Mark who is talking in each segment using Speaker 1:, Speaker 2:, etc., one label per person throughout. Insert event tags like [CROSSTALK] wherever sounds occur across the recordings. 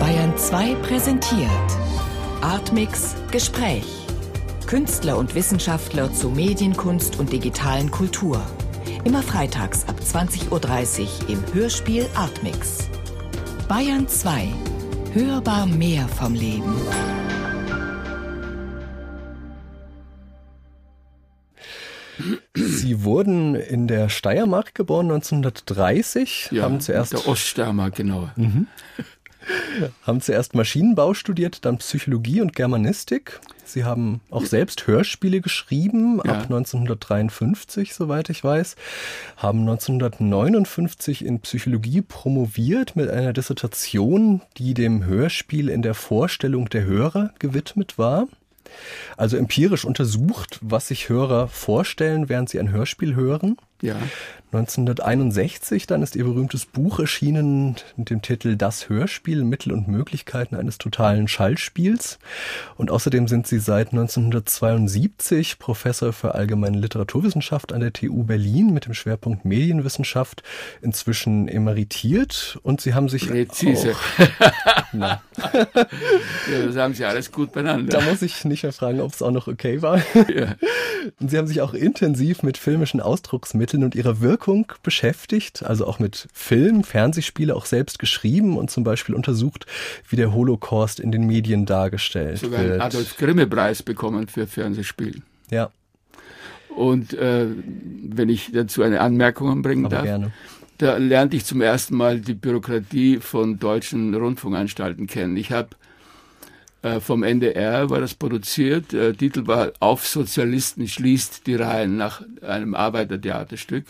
Speaker 1: Bayern 2 präsentiert Artmix Gespräch. Künstler und Wissenschaftler zu Medienkunst und digitalen Kultur. Immer freitags ab 20.30 Uhr im Hörspiel Artmix. Bayern 2. Hörbar mehr vom Leben.
Speaker 2: Sie wurden in der Steiermark geboren 1930,
Speaker 3: Ja,
Speaker 2: haben zuerst
Speaker 3: der Oststeiermark, genau.
Speaker 2: Haben zuerst Maschinenbau studiert, dann Psychologie und Germanistik. Sie haben auch selbst Hörspiele geschrieben,
Speaker 3: Ja.
Speaker 2: ab 1953, soweit ich weiß. Haben 1959 in Psychologie promoviert mit einer Dissertation, die dem Hörspiel in der Vorstellung der Hörer gewidmet war. Also empirisch untersucht, was sich Hörer vorstellen, während sie ein Hörspiel hören.
Speaker 3: Ja.
Speaker 2: 1961 dann ist ihr berühmtes Buch erschienen mit dem Titel Das Hörspiel, Mittel und Möglichkeiten eines totalen Schallspiels. Und außerdem sind sie seit 1972 Professor für allgemeine Literaturwissenschaft an der TU Berlin mit dem Schwerpunkt Medienwissenschaft, inzwischen emeritiert. Und sie haben sich
Speaker 3: Präzise.
Speaker 2: Auch, [LAUGHS] na,
Speaker 3: Ja, das haben Sie alles gut
Speaker 2: da
Speaker 3: beieinander.
Speaker 2: muss ich nicht mehr fragen, ob es auch noch okay war.
Speaker 3: Ja.
Speaker 2: Und Sie haben sich auch intensiv mit filmischen Ausdrucksmitteln und ihrer Wirkung beschäftigt, also auch mit Film, Fernsehspiele auch selbst geschrieben und zum Beispiel untersucht, wie der Holocaust in den Medien dargestellt
Speaker 3: Sogar einen
Speaker 2: wird.
Speaker 3: Adolf Grimme-Preis bekommen für Fernsehspiel.
Speaker 2: Ja,
Speaker 3: Und äh, wenn ich dazu eine Anmerkung anbringen
Speaker 2: aber
Speaker 3: darf,
Speaker 2: gerne.
Speaker 3: da lernte ich zum ersten Mal die Bürokratie von deutschen Rundfunkanstalten kennen. Ich habe vom NDR war das produziert. Äh, Titel war Auf Sozialisten schließt die Reihen nach einem Arbeitertheaterstück.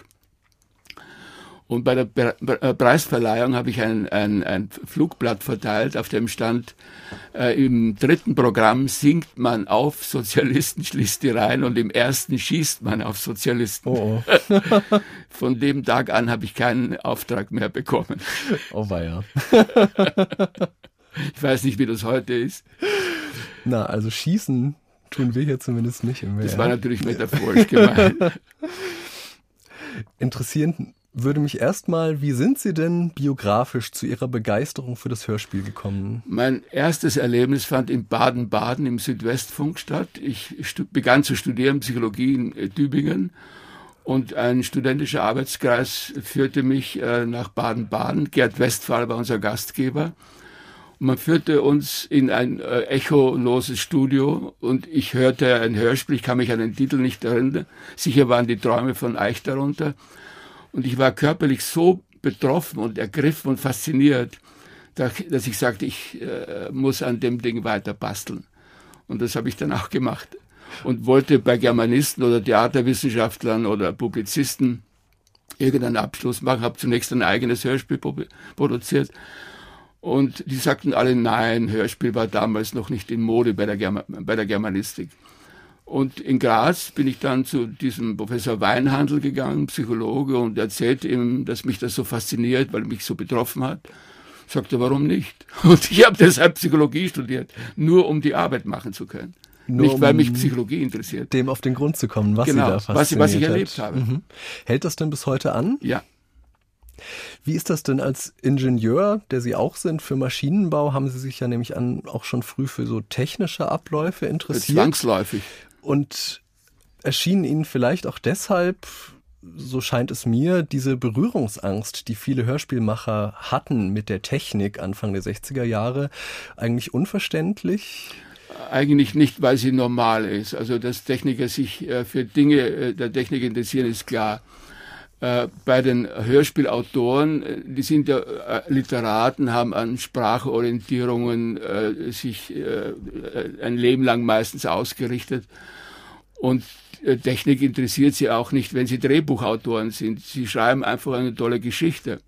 Speaker 3: Und bei der Pre Preisverleihung habe ich ein, ein, ein Flugblatt verteilt, auf dem stand, äh, im dritten Programm singt man auf Sozialisten schließt die Reihen und im ersten schießt man auf Sozialisten.
Speaker 2: Oh, oh, [LAUGHS]
Speaker 3: Von dem Tag an habe ich keinen Auftrag mehr bekommen.
Speaker 2: oh weia. [LAUGHS]
Speaker 3: Ich weiß nicht, wie das heute ist.
Speaker 2: Na, also schießen tun wir hier zumindest nicht im
Speaker 3: Das war natürlich metaphorisch gemeint. [LAUGHS]
Speaker 2: Interessieren würde mich erstmal, wie sind Sie denn biografisch zu Ihrer Begeisterung für das Hörspiel gekommen?
Speaker 3: Mein erstes Erlebnis fand in Baden-Baden im Südwestfunk statt. Ich begann zu studieren Psychologie in äh, Tübingen und ein studentischer Arbeitskreis führte mich äh, nach Baden-Baden. Gerd Westphal war unser Gastgeber. Man führte uns in ein äh, echoloses Studio und ich hörte ein Hörspiel, ich kann mich an den Titel nicht erinnern. Sicher waren die Träume von Eich darunter. Und ich war körperlich so betroffen und ergriffen und fasziniert, dass ich sagte, ich äh, muss an dem Ding weiter basteln. Und das habe ich dann auch gemacht. Und wollte bei Germanisten oder Theaterwissenschaftlern oder Publizisten irgendeinen Abschluss machen, habe zunächst ein eigenes Hörspiel produ- produziert. Und die sagten alle, nein, Hörspiel war damals noch nicht in Mode bei der, Germa bei der Germanistik. Und in Graz bin ich dann zu diesem Professor Weinhandel gegangen, Psychologe, und erzählte ihm, dass mich das so fasziniert, weil mich so betroffen hat. Sagte, warum nicht? [LAUGHS] Und ich habe deshalb Psychologie studiert, nur um die Arbeit machen zu können.
Speaker 2: Nur
Speaker 3: nicht, weil mich Psychologie interessiert.
Speaker 2: Dem auf den Grund zu kommen, was
Speaker 3: Genau,
Speaker 2: Sie da
Speaker 3: was
Speaker 2: fasziniert
Speaker 3: ich- was ich
Speaker 2: hat.
Speaker 3: erlebt habe.
Speaker 2: Mhm. Hält das denn bis heute an?
Speaker 3: Ja.
Speaker 2: Wie ist das denn als Ingenieur, der Sie auch sind, für Maschinenbau? Haben Sie sich ja nämlich an auch schon früh für so technische Abläufe interessiert?
Speaker 3: Zwangsläufig.
Speaker 2: Und erschien Ihnen vielleicht auch deshalb, so scheint es mir, diese Berührungsangst, die viele Hörspielmacher hatten mit der Technik Anfang der 60er Jahre, eigentlich unverständlich?
Speaker 3: Eigentlich nicht, weil sie normal ist. Also, dass Techniker sich äh, für Dinge äh, der Technik interessieren, ist klar. Äh, bei den Hörspielautoren, äh, die sind ja äh, Literaten, haben an Sprachorientierungen sich ein Leben lang meistens ausgerichtet. Und Technik interessiert sie auch nicht, wenn sie Drehbuchautoren sind. Sie schreiben einfach eine tolle Geschichte.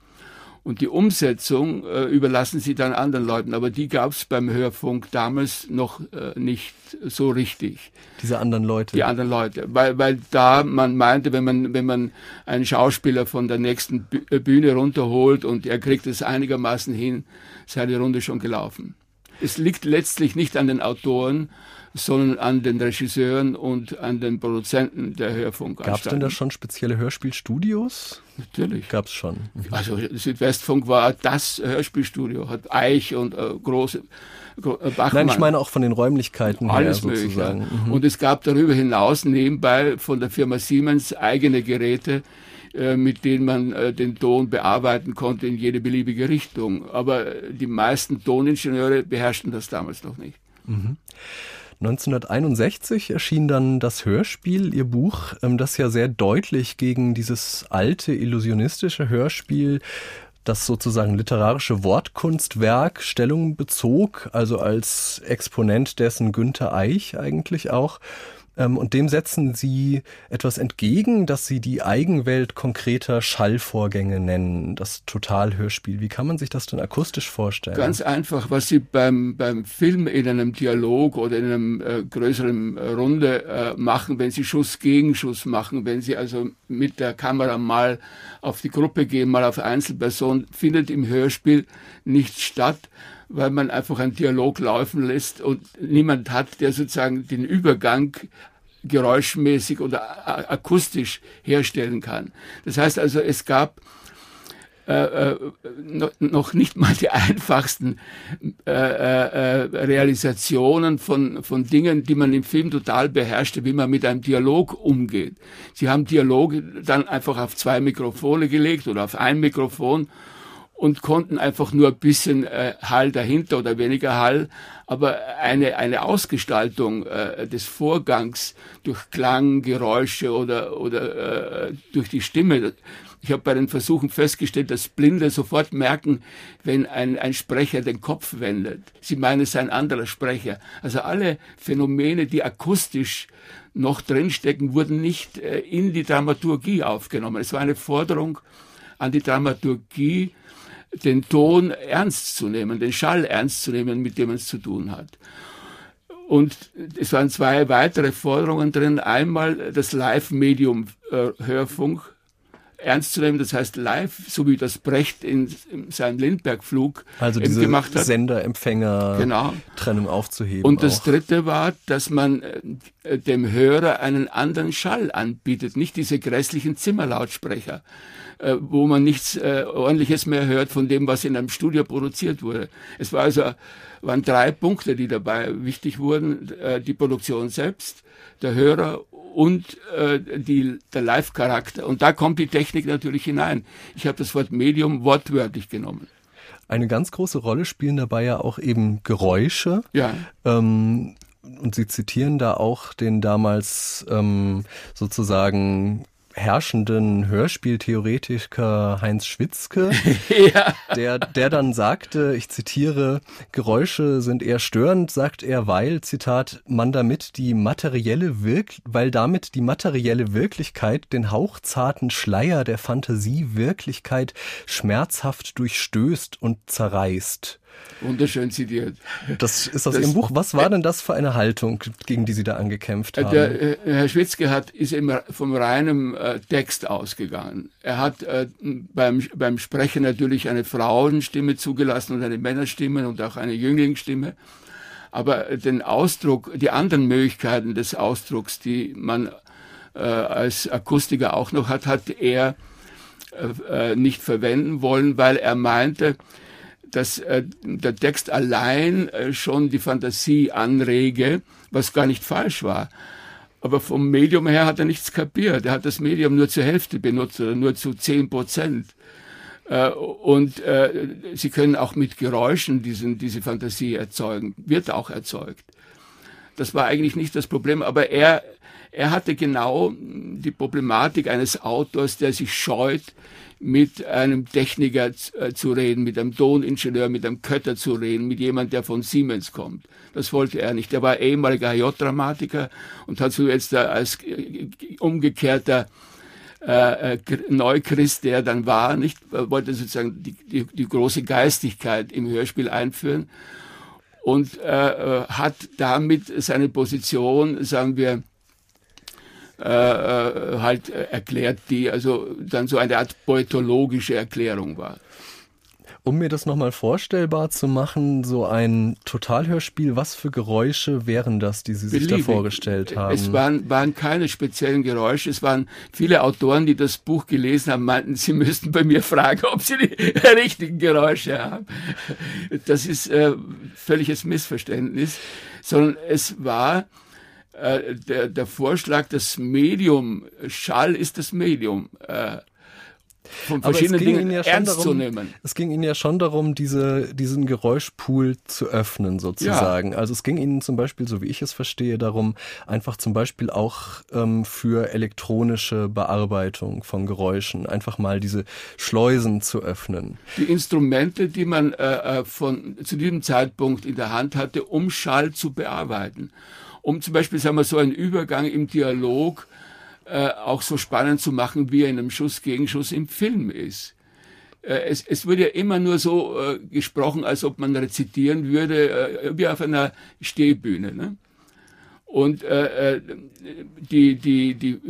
Speaker 3: Und die Umsetzung äh, überlassen sie dann anderen Leuten. Aber die gab es beim Hörfunk damals noch äh, nicht so richtig,
Speaker 2: Diese anderen Leute.
Speaker 3: die anderen Leute. Weil, weil da man meinte, wenn man, wenn man einen Schauspieler von der nächsten äh, Bühne runterholt und er kriegt es einigermaßen hin, sei die Runde schon gelaufen. es liegt letztlich nicht an den Autoren, sondern an den Regisseuren und an den Produzenten der Hörfunkanstalten.
Speaker 2: Gab es denn da schon spezielle Hörspielstudios?
Speaker 3: Natürlich.
Speaker 2: Gab es schon.
Speaker 3: Mhm. Also Südwestfunk war das Hörspielstudio, hat Eich und äh, große äh,
Speaker 2: Bachmann. Nein, ich meine auch von den Räumlichkeiten
Speaker 3: Alles
Speaker 2: her sozusagen.
Speaker 3: Mögliche. Mhm. Und es gab darüber hinaus nebenbei von der Firma Siemens eigene Geräte, äh, mit denen man äh, den Ton bearbeiten konnte in jede beliebige Richtung. Aber die meisten Toningenieure beherrschten das damals noch nicht.
Speaker 2: Mhm. 1961 erschien dann das Hörspiel, ihr Buch, ähm, das ja sehr deutlich gegen dieses alte illusionistische Hörspiel das sozusagen literarische Wortkunstwerk Stellung bezog, also als Exponent dessen Günther Eich eigentlich auch. Ähm, und dem setzen Sie etwas entgegen, dass Sie die Eigenwelt konkreter Schallvorgänge nennen, das Totalhörspiel. Wie kann man sich das denn akustisch vorstellen?
Speaker 3: Ganz einfach, was Sie beim, beim Film in einem Dialog oder in einem äh, größeren äh, Runde äh, machen, wenn Sie Schuss gegen Schuss machen, wenn Sie also mit der Kamera mal auf die Gruppe gehen, mal auf Einzelperson, findet im Hörspiel nicht statt weil man einfach einen Dialog laufen lässt und niemand hat, der sozusagen den Übergang geräuschmäßig oder akustisch herstellen kann. Das heißt also, es gab äh, äh, noch nicht mal die [LAUGHS] einfachsten äh, äh, Realisationen von, von Dingen, die man im Film total beherrschte, wie man mit einem Dialog umgeht. Sie haben Dialog dann einfach auf zwei Mikrofone gelegt oder auf ein Mikrofon und konnten einfach nur ein bisschen äh, Hall dahinter oder weniger Hall, aber eine, eine Ausgestaltung äh, des Vorgangs durch Klang, Geräusche oder, oder äh, durch die Stimme. Ich habe bei den Versuchen festgestellt, dass Blinde sofort merken, wenn ein, ein Sprecher den Kopf wendet. Sie meinen, es sei ein anderer Sprecher. Also alle Phänomene, die akustisch noch drinstecken, wurden nicht äh, in die Dramaturgie aufgenommen. Es war eine Forderung an die Dramaturgie, den Ton ernst zu nehmen, den Schall ernst zu nehmen, mit dem man es zu tun hat. Und es waren zwei weitere Forderungen drin. Einmal das Live-Medium äh, Hörfunk ernst zu nehmen, das heißt live, so wie das Brecht in, in seinem Lindbergh-Flug
Speaker 2: also diese gemacht hat. Sender-Empfänger-Trennung genau. aufzuheben.
Speaker 3: Und das auch. dritte war, dass man äh, dem Hörer einen anderen Schall anbietet, nicht diese grässlichen Zimmerlautsprecher, äh, wo man nichts äh, Ordentliches mehr hört von dem, was in einem Studio produziert wurde. Es war also, waren drei Punkte, die dabei wichtig wurden. Äh, die Produktion selbst, der Hörer und äh, die, der Live-Charakter. Und da kommt die Technik natürlich hinein. Ich habe das Wort Medium wortwörtlich genommen.
Speaker 2: Eine ganz große Rolle spielen dabei ja auch eben Geräusche.
Speaker 3: Ja.
Speaker 2: Ähm, und Sie zitieren da auch den damals ähm, sozusagen herrschenden Hörspieltheoretiker Heinz Schwitzke, [LAUGHS] ja. der, der dann sagte, ich zitiere, Geräusche sind eher störend, sagt er, weil, Zitat, man damit die materielle Wirk weil damit die materielle Wirklichkeit den hauchzarten Schleier der Fantasie Wirklichkeit schmerzhaft durchstößt und zerreißt.
Speaker 3: Wunderschön zitiert.
Speaker 2: Das ist aus das, Ihrem Buch. Was war denn das für eine Haltung, gegen die Sie da angekämpft haben?
Speaker 3: Der, äh, Herr Schwitzke hat, ist immer vom reinen äh, Text ausgegangen. Er hat äh, beim, beim Sprechen natürlich eine Frauenstimme zugelassen und eine Männerstimme und auch eine Jünglingsstimme. Aber den Ausdruck, die anderen Möglichkeiten des Ausdrucks, die man äh, als Akustiker auch noch hat, hat er äh, äh nicht verwenden wollen, weil er meinte, dass äh, der Text allein äh, schon die Fantasie anrege, was gar nicht falsch war. Aber vom Medium her hat er nichts kapiert. Er hat das Medium nur zur Hälfte benutzt oder nur zu zehn Prozent. Äh, und äh, sie können auch mit Geräuschen diesen, diese Fantasie erzeugen, wird auch erzeugt. Das war eigentlich nicht das Problem, aber er, er hatte genau die Problematik eines Autors, der sich scheut, mit einem Techniker äh, zu reden, mit einem Toningenieur, mit einem Kötter zu reden, mit jemand, der von Siemens kommt. Das wollte er nicht. Er war ehemaliger HJ-Dramatiker und hat so jetzt als äh, umgekehrter äh, Neuchrist, der dann war, nicht, wollte sozusagen die, die, die große Geistigkeit im Hörspiel einführen und äh, hat damit seine Position, sagen wir, äh, äh, halt erklärt, die also dann so eine Art poetologische Erklärung war.
Speaker 2: Um mir das nochmal vorstellbar zu machen, so ein Totalhörspiel, was für Geräusche wären das, die Sie sich Beliebig. da vorgestellt haben?
Speaker 3: Es waren, waren keine speziellen Geräusche. Es waren viele Autoren, die das Buch gelesen haben, meinten, sie müssten bei mir fragen, ob sie die [LAUGHS] richtigen Geräusche haben. Das ist äh, völliges Missverständnis, sondern es war äh, der, der Vorschlag, das Medium, Schall ist das Medium. Äh, von verschiedenen Dingen ja ernst
Speaker 2: darum,
Speaker 3: zu nehmen.
Speaker 2: Es ging Ihnen ja schon darum, diese, diesen Geräuschpool zu öffnen, sozusagen. Ja. Also es ging Ihnen zum Beispiel, so wie ich es verstehe, darum, einfach zum Beispiel auch ähm, für elektronische Bearbeitung von Geräuschen einfach mal diese Schleusen zu öffnen.
Speaker 3: Die Instrumente, die man äh, äh von zu diesem Zeitpunkt in der Hand hatte, um Schall zu bearbeiten. Um zum Beispiel, sagen wir, so einen Übergang im Dialog äh, auch so spannend zu machen, wie er in einem Schuss-Gegenschuss im Film ist. Äh, es, es wird ja immer nur so äh, gesprochen, als ob man rezitieren würde, äh, wie auf einer Stehbühne. Ne? Und äh, äh die, die, die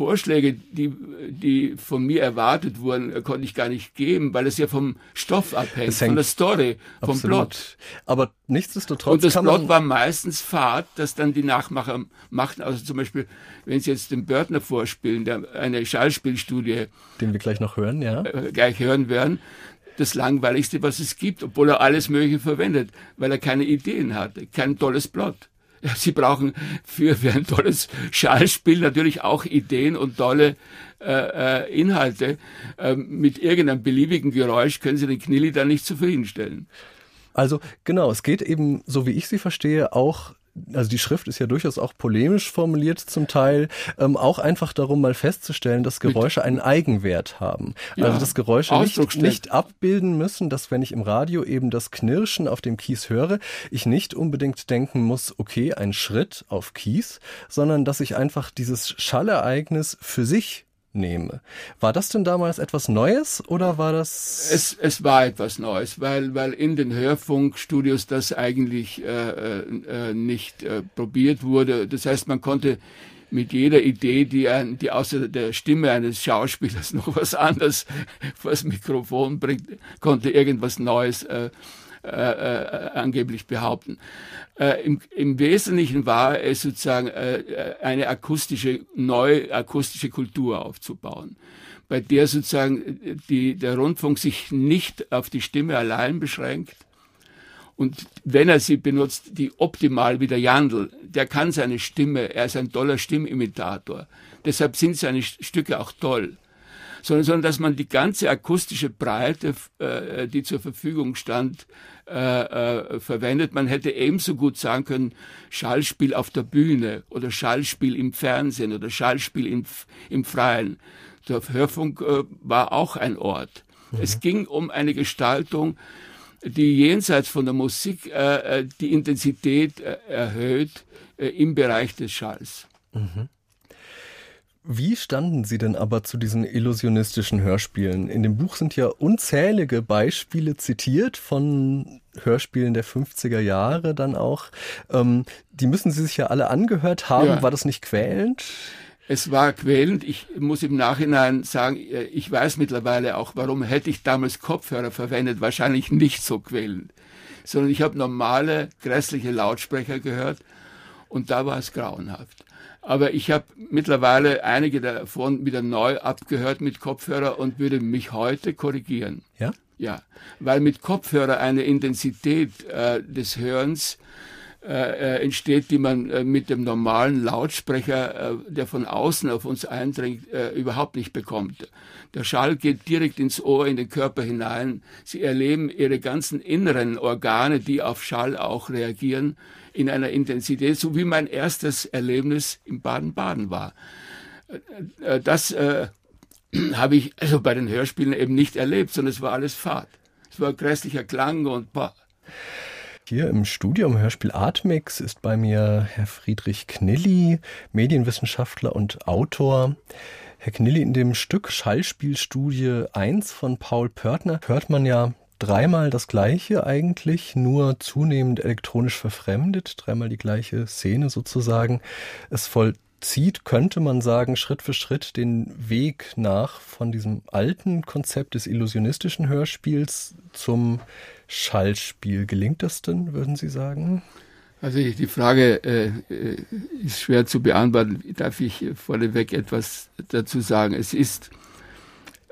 Speaker 3: Vorschläge, die, die von mir erwartet wurden, konnte ich gar nicht geben, weil es ja vom Stoff abhängt, von der Story, vom absolut. Plot.
Speaker 2: Aber nichtsdestotrotz.
Speaker 3: Und das Plot war meistens Fahrt, das dann die Nachmacher machten. Also zum Beispiel, wenn Sie jetzt den Börtner vorspielen, der, eine Schallspielstudie.
Speaker 2: Den wir gleich noch hören, ja.
Speaker 3: Äh, gleich hören werden das Langweiligste, was es gibt, obwohl er alles Mögliche verwendet, weil er keine Ideen hat, kein tolles Plot. Sie brauchen für, für ein tolles Schallspiel natürlich auch Ideen und tolle äh, äh, Inhalte. Äh, mit irgendeinem beliebigen Geräusch können Sie den Knilli dann nicht zufriedenstellen.
Speaker 2: Also genau, es geht eben, so wie ich sie verstehe, auch also die Schrift ist ja durchaus auch polemisch formuliert zum Teil, ähm, auch einfach darum mal festzustellen, dass Geräusche einen Eigenwert haben. Ja, also dass Geräusche nicht, nicht abbilden müssen, dass wenn ich im Radio eben das Knirschen auf dem Kies höre, ich nicht unbedingt denken muss, okay, ein Schritt auf Kies, sondern dass ich einfach dieses Schallereignis für sich nehme. War das denn damals etwas Neues oder war das?
Speaker 3: Es, es war etwas Neues, weil, weil in den Hörfunkstudios das eigentlich äh, äh, nicht äh, probiert wurde. Das heißt, man konnte mit jeder Idee, die, ein, die außer der Stimme eines Schauspielers [LAUGHS] noch was anderes [LAUGHS] vor das Mikrofon bringt, konnte irgendwas Neues äh, äh, äh, angeblich behaupten. Äh, im, Im Wesentlichen war es sozusagen äh, eine akustische, neue akustische Kultur aufzubauen, bei der sozusagen die, der Rundfunk sich nicht auf die Stimme allein beschränkt, und wenn er sie benutzt, die optimal wie der Jandl, der kann seine Stimme, er ist ein toller Stimmimitator. Deshalb sind seine Stücke auch toll sondern, sondern dass man die ganze akustische Breite, äh, die zur Verfügung stand, äh, äh, verwendet. Man hätte ebenso gut sagen können, Schallspiel auf der Bühne oder Schallspiel im Fernsehen oder Schallspiel im, im Freien. Der Hörfunk äh, war auch ein Ort. Mhm. Es ging um eine Gestaltung, die jenseits von der Musik äh, äh die Intensität äh, erhöht äh, im Bereich des Schalls. Mhm.
Speaker 2: Wie standen Sie denn aber zu diesen illusionistischen Hörspielen? In dem Buch sind ja unzählige Beispiele zitiert von Hörspielen der 50er Jahre dann auch. Ähm, die müssen Sie sich ja alle angehört haben. Ja. War das nicht quälend?
Speaker 3: Es war quälend. Ich muss im Nachhinein sagen, äh, ich weiß mittlerweile auch, warum hätte ich damals Kopfhörer verwendet. Wahrscheinlich nicht so quälend. Sondern ich habe normale, grässliche Lautsprecher gehört und da war es grauenhaft. Aber ich habe mittlerweile einige davon wieder neu abgehört mit Kopfhörer und würde mich heute korrigieren.
Speaker 2: Ja?
Speaker 3: Ja, weil mit Kopfhörer eine Intensität äh, des Hörens äh, äh, entsteht, die man äh, mit dem normalen Lautsprecher, äh, der von außen auf uns eindringt, äh, überhaupt nicht bekommt. Der Schall geht direkt ins Ohr, in den Körper hinein. Sie erleben ihre ganzen inneren Organe, die auf Schall auch reagieren, in einer Intensität, so wie mein erstes Erlebnis in Baden-Baden war. Äh, das äh, [CLEARS THROAT] habe ich also bei den Hörspielen eben nicht erlebt, sondern es war alles Fahrt. Es war grässlicher Klang und boah.
Speaker 2: Hier im Studium Hörspiel Artmix ist bei mir Herr Friedrich Knilli, Medienwissenschaftler und Autor. Herr Knilli, in dem Stück Schallspielstudie 1 von Paul Pörtner hört man ja dreimal das gleiche eigentlich, nur zunehmend elektronisch verfremdet, dreimal die gleiche Szene sozusagen. Es voll zieht, könnte man sagen, Schritt für Schritt den Weg nach von diesem alten Konzept des illusionistischen Hörspiels zum Schallspiel. Gelingt das denn, würden Sie sagen?
Speaker 3: Also die Frage äh, äh, ist schwer zu beantworten. Darf ich vorneweg etwas dazu sagen? Es ist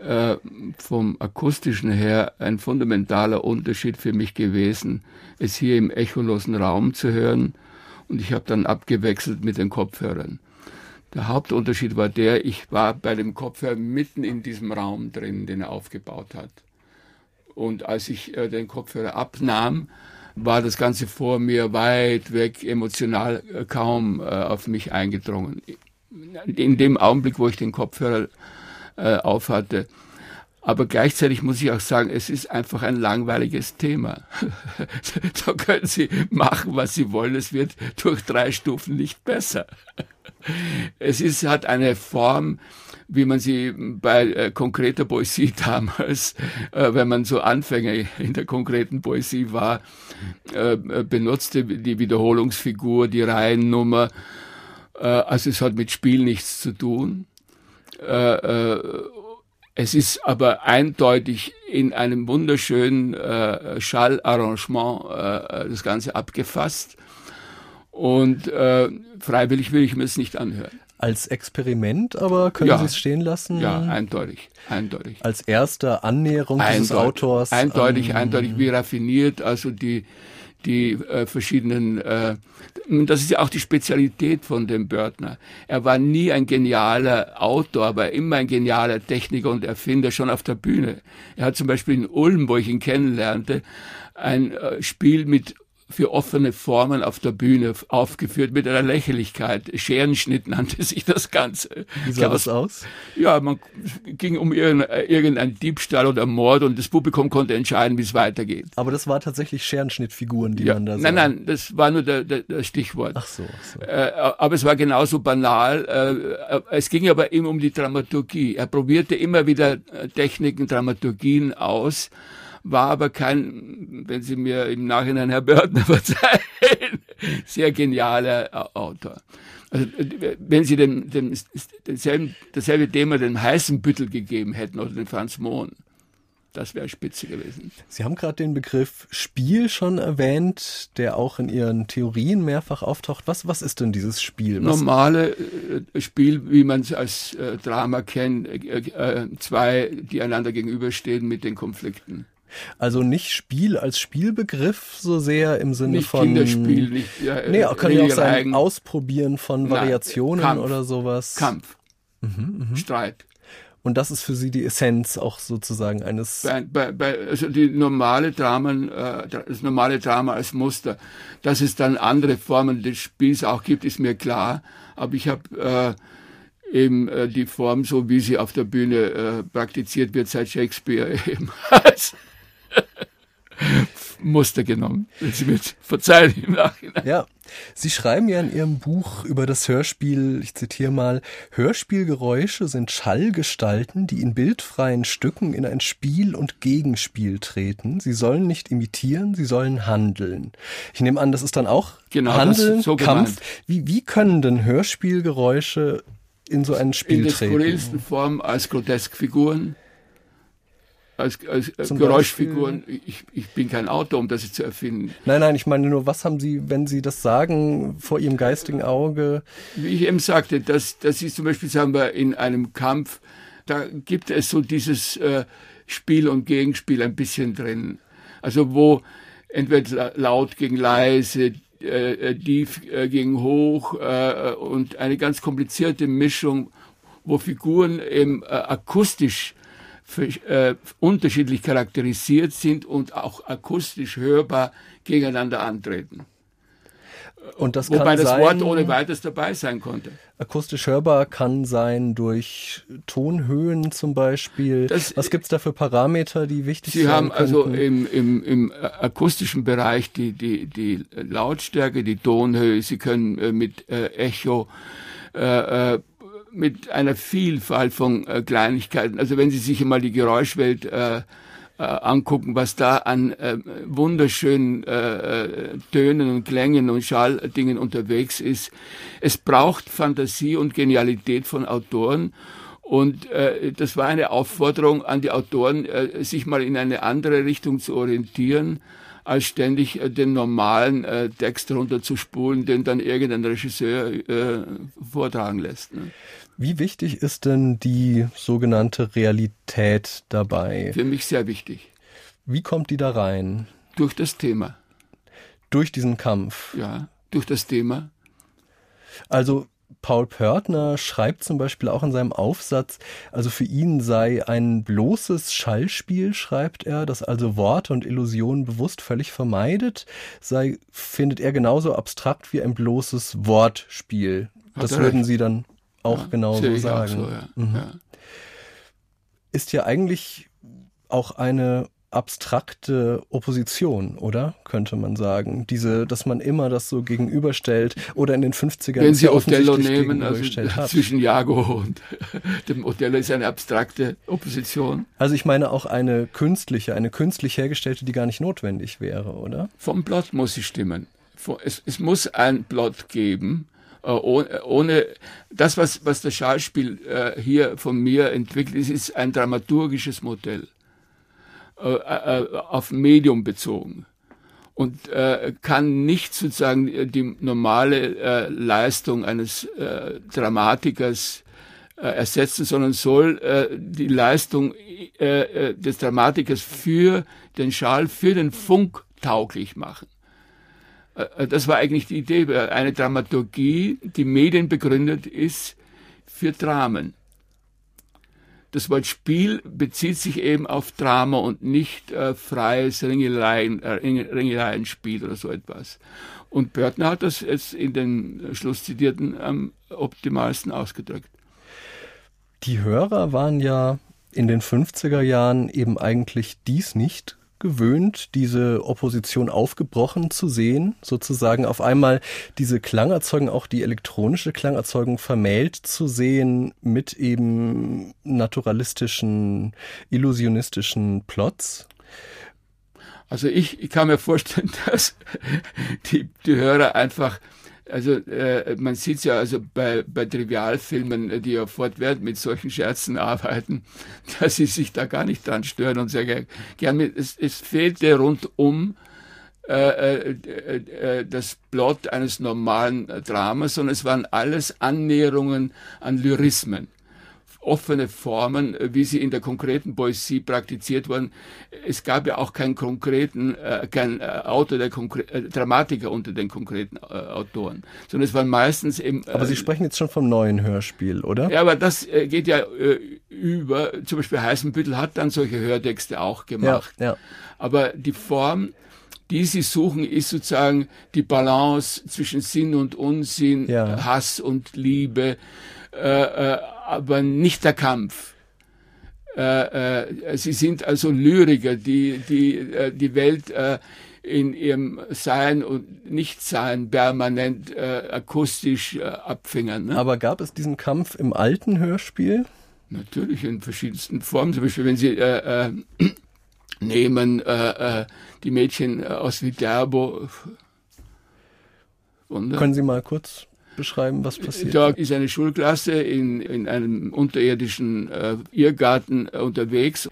Speaker 3: äh, vom akustischen her ein fundamentaler Unterschied für mich gewesen, es hier im echolosen Raum zu hören und ich habe dann abgewechselt mit den Kopfhörern. Der Hauptunterschied war der, ich war bei dem Kopfhörer mitten in diesem Raum drin, den er aufgebaut hat. Und als ich äh, den Kopfhörer abnahm, war das Ganze vor mir weit weg, emotional äh, kaum äh, auf mich eingedrungen. In dem Augenblick, wo ich den Kopfhörer äh, aufhatte. Aber gleichzeitig muss ich auch sagen, es ist einfach ein langweiliges Thema. [LAUGHS] da können Sie machen, was Sie wollen. Es wird durch drei Stufen nicht besser. es ist, hat eine Form, wie man sie bei äh, konkreter Poesie [LAUGHS] damals, äh, wenn man so Anfänger in der konkreten Poesie war, äh, benutzte, die Wiederholungsfigur, die Reihennummer. Äh, also es hat mit Spiel nichts zu tun. Äh, äh, es ist aber eindeutig in einem wunderschönen äh, Schallarrangement äh, das Ganze abgefasst. Und äh, freiwillig will ich mir es nicht anhören.
Speaker 2: Als Experiment, aber können ja, Sie es stehen lassen?
Speaker 3: Ja, eindeutig, eindeutig.
Speaker 2: Als erste Annäherung eindeutig, dieses Autors?
Speaker 3: Eindeutig, eindeutig, wie raffiniert, also die, die äh, verschiedenen, äh, das ist ja auch die Spezialität von dem Börtner. Er war nie ein genialer Autor, aber immer ein genialer Techniker und Erfinder, schon auf der Bühne. Er hat zum Beispiel in Ulm, wo ich ihn kennenlernte, ein äh, Spiel mit für offene Formen auf der Bühne aufgeführt mit einer Lächerlichkeit. Scherenschnitt nannte sich das Ganze.
Speaker 2: Wie sah das aus?
Speaker 3: Ja, man ging um irgendeinen Diebstahl oder Mord und das Publikum konnte entscheiden, wie es weitergeht.
Speaker 2: Aber das war tatsächlich Scherenschnittfiguren, die
Speaker 3: ja,
Speaker 2: man da
Speaker 3: sah. Nein, nein, das war nur der, der, der Stichwort.
Speaker 2: Ach so. So.
Speaker 3: Äh, aber es war genauso banal. Äh, es ging aber ihm um die Dramaturgie. Er probierte immer wieder äh, Techniken, Dramaturgien aus war aber kein, wenn Sie mir im Nachhinein Herr Börtner [LAUGHS] verzeihen, sehr genialer Autor. Also wenn Sie dem, dem, denselben, dasselbe Thema dem Heißenbüttel gegeben hätten oder den Franz Mohn, das wäre spitze gewesen.
Speaker 2: Sie haben gerade den Begriff Spiel schon erwähnt, der auch in Ihren Theorien mehrfach auftaucht. Was, was ist denn dieses Spiel?
Speaker 3: Was Normale äh, Spiel, wie man es als äh, Drama kennt, äh, äh, zwei, die einander gegenüberstehen mit den Konflikten.
Speaker 2: Also nicht Spiel als Spielbegriff so sehr im Sinne
Speaker 3: nicht
Speaker 2: von
Speaker 3: Kinderspiel, nicht
Speaker 2: ja, nee, kann ja auch sein Ausprobieren von Variationen Kampf, oder sowas.
Speaker 3: Kampf, mhm, mh. Streit.
Speaker 2: Und das ist für Sie die Essenz auch sozusagen eines.
Speaker 3: Bei, bei, bei, also die normale Dramen, äh, das normale Drama als Muster, dass es dann andere Formen des Spiels auch gibt, ist mir klar. Aber ich habe äh, eben äh, die Form, so wie sie auf der Bühne äh, praktiziert wird, seit Shakespeare [LAUGHS] eben als [LAUGHS] Muster genommen, wenn Sie mir verzeihen im Nachhinein.
Speaker 2: Ja, Sie schreiben ja in Ihrem Buch über das Hörspiel, ich zitiere mal, Hörspielgeräusche sind Schallgestalten, die in bildfreien Stücken in ein Spiel und Gegenspiel treten. Sie sollen nicht imitieren, sie sollen handeln. Ich nehme an, das ist dann auch
Speaker 3: genau,
Speaker 2: Handeln,
Speaker 3: so
Speaker 2: Kampf. Wie, wie können denn Hörspielgeräusche in so ein Spiel treten?
Speaker 3: In der skurrilsten Form als Groteskfiguren als, als Geräuschfiguren. Ich, ich bin kein Autor, um das zu erfinden.
Speaker 2: Nein, nein, ich meine nur, was haben Sie, wenn Sie das sagen, vor Ihrem geistigen Auge?
Speaker 3: Wie ich eben sagte, dass, dass Sie zum Beispiel, sagen wir, in einem Kampf, da gibt es so dieses äh, Spiel und Gegenspiel ein bisschen drin. Also wo entweder laut gegen leise, äh, tief äh, gegen hoch äh, und eine ganz komplizierte Mischung, wo Figuren eben äh, akustisch für, äh, unterschiedlich charakterisiert sind und auch akustisch hörbar gegeneinander antreten.
Speaker 2: Und das
Speaker 3: Wobei
Speaker 2: das
Speaker 3: sein, Wort ohne weiteres dabei sein konnte.
Speaker 2: Akustisch hörbar kann sein durch Tonhöhen zum Beispiel. Das, Was gibt's da für Parameter, die wichtig
Speaker 3: Sie
Speaker 2: sind?
Speaker 3: Sie haben also im, im, im akustischen Bereich die, die, die Lautstärke, die Tonhöhe. Sie können äh, mit äh, Echo äh, äh mit einer Vielfalt von äh, Kleinigkeiten. Also wenn Sie sich einmal die Geräuschwelt äh, äh, angucken, was da an äh, wunderschönen äh, äh, Tönen und Klängen und Schalldingen unterwegs ist. Es braucht Fantasie und Genialität von Autoren. Und äh, das war eine Aufforderung an die Autoren, äh, sich mal in eine andere Richtung zu orientieren, als ständig äh, den normalen äh, Text runterzuspulen, den dann irgendein Regisseur äh, vortragen lässt. Ne?
Speaker 2: Wie wichtig ist denn die sogenannte Realität dabei?
Speaker 3: Für mich sehr wichtig.
Speaker 2: Wie kommt die da rein?
Speaker 3: Durch das Thema.
Speaker 2: Durch diesen Kampf?
Speaker 3: Ja, durch das Thema.
Speaker 2: Also Paul Pörtner schreibt zum Beispiel auch in seinem Aufsatz, also für ihn sei ein bloßes Schallspiel, schreibt er, das also Worte und Illusionen bewusst völlig vermeidet, sei, findet er genauso abstrakt wie ein bloßes Wortspiel. Hat das würden recht. Sie dann auch ja, genauso sagen. So, ja. Mhm. Ja. Ist ja eigentlich auch eine abstrakte Opposition, oder? Könnte man sagen. Diese, dass man immer das so gegenüberstellt oder in den 50ern.
Speaker 3: Wenn Sie Othello nehmen, also zwischen Jago und [LAUGHS] dem Othello ist eine abstrakte Opposition.
Speaker 2: Also ich meine auch eine künstliche, eine künstlich hergestellte, die gar nicht notwendig wäre, oder?
Speaker 3: Vom Plot muss sie stimmen. Es, es muss ein Plot geben, äh, ohne, ohne das, was, was das Schauspiel äh, hier von mir entwickelt ist, ist ein dramaturgisches Modell auf Medium bezogen. Und äh, kann nicht sozusagen die normale äh, Leistung eines äh, Dramatikers äh, ersetzen, sondern soll äh, die Leistung äh, äh des Dramatikers für den Schal, für den Funk tauglich machen. Äh, das war eigentlich die Idee, eine Dramaturgie, die medienbegründet ist für Dramen das Wort Spiel bezieht sich eben auf Drama und nicht äh, freies Ringeleien, äh, Ringeleienspiel oder so etwas. Und Börtner hat das jetzt in den Schlusszitierten am optimalsten ausgedrückt.
Speaker 2: Die Hörer waren ja in den 50er Jahren eben eigentlich dies nicht gewöhnt, diese Opposition aufgebrochen zu sehen, sozusagen auf einmal diese Klangerzeugung, auch die elektronische Klangerzeugung vermählt zu sehen mit eben naturalistischen, illusionistischen Plots?
Speaker 3: Also ich, ich kann mir vorstellen, [LAUGHS] dass die, die Hörer einfach also äh, man sieht ja also bei, bei Trivialfilmen, die ja fortwährend mit solchen Scherzen arbeiten, [LAUGHS] dass sie sich da gar nicht dran stören und sehr gern mit, es, es fehlte rundum äh, äh, äh, das Plot eines normalen Dramas, sondern es waren alles Annäherungen an Lyrismen offene Formen, äh, wie sie in der konkreten Poesie praktiziert wurden. Es gab ja auch keinen konkreten, äh, kein äh, Autor, der Konkre äh, Dramatiker unter den konkreten äh, Autoren, sondern es waren meistens eben.
Speaker 2: aber Sie sprechen jetzt schon vom neuen Hörspiel, oder?
Speaker 3: Ja, aber das geht ja über. Zum Beispiel Heißenbüttel hat dann solche Hörtexte auch gemacht. Ja, ja. Aber die Form die sie suchen, ist sozusagen die Balance zwischen Sinn und Unsinn, ja. Hass und Liebe, äh, äh, aber nicht der Kampf. Äh, äh, sie sind also Lyriker, die die, äh, die Welt äh, in ihrem Sein und Nichtsein permanent äh, akustisch äh, abfingern.
Speaker 2: Ne? Aber gab es diesen Kampf im alten Hörspiel?
Speaker 3: Natürlich in verschiedensten Formen. Zum Beispiel, wenn Sie [CLEARS THROAT] nehmen die Mädchen aus Viterbo.
Speaker 2: Können Sie mal kurz beschreiben, was passiert?
Speaker 3: Da ist eine Schulklasse in, in einem unterirdischen äh, Irrgarten äh, unterwegs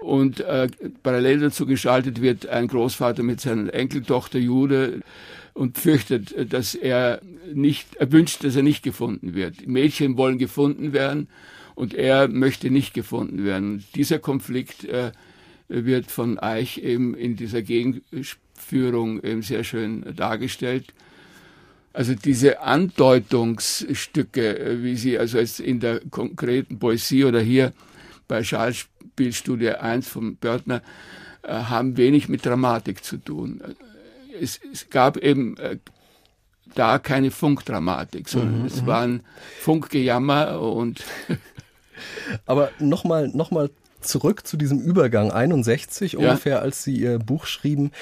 Speaker 3: und äh, parallel dazu geschaltet wird ein Großvater mit seiner Enkeltochter Jude und fürchtet, dass er nicht, er wünscht, dass er nicht gefunden wird. Mädchen wollen gefunden werden und er möchte nicht gefunden werden. Und dieser Konflikt äh, wird von Eich eben in dieser Gegenführung eben sehr schön dargestellt. Also diese Andeutungsstücke, äh, wie sie also jetzt in der konkreten Poesie oder hier bei Schauspielstudie 1 von Börtner äh, haben wenig mit Dramatik zu tun. Es, es gab eben äh, da keine Funkdramatik, sondern mhm, es mhm. waren Funkgejammer und
Speaker 2: Aber nochmal noch mal zurück zu diesem Übergang 61 ungefähr, ja. als Sie Ihr Buch schrieben.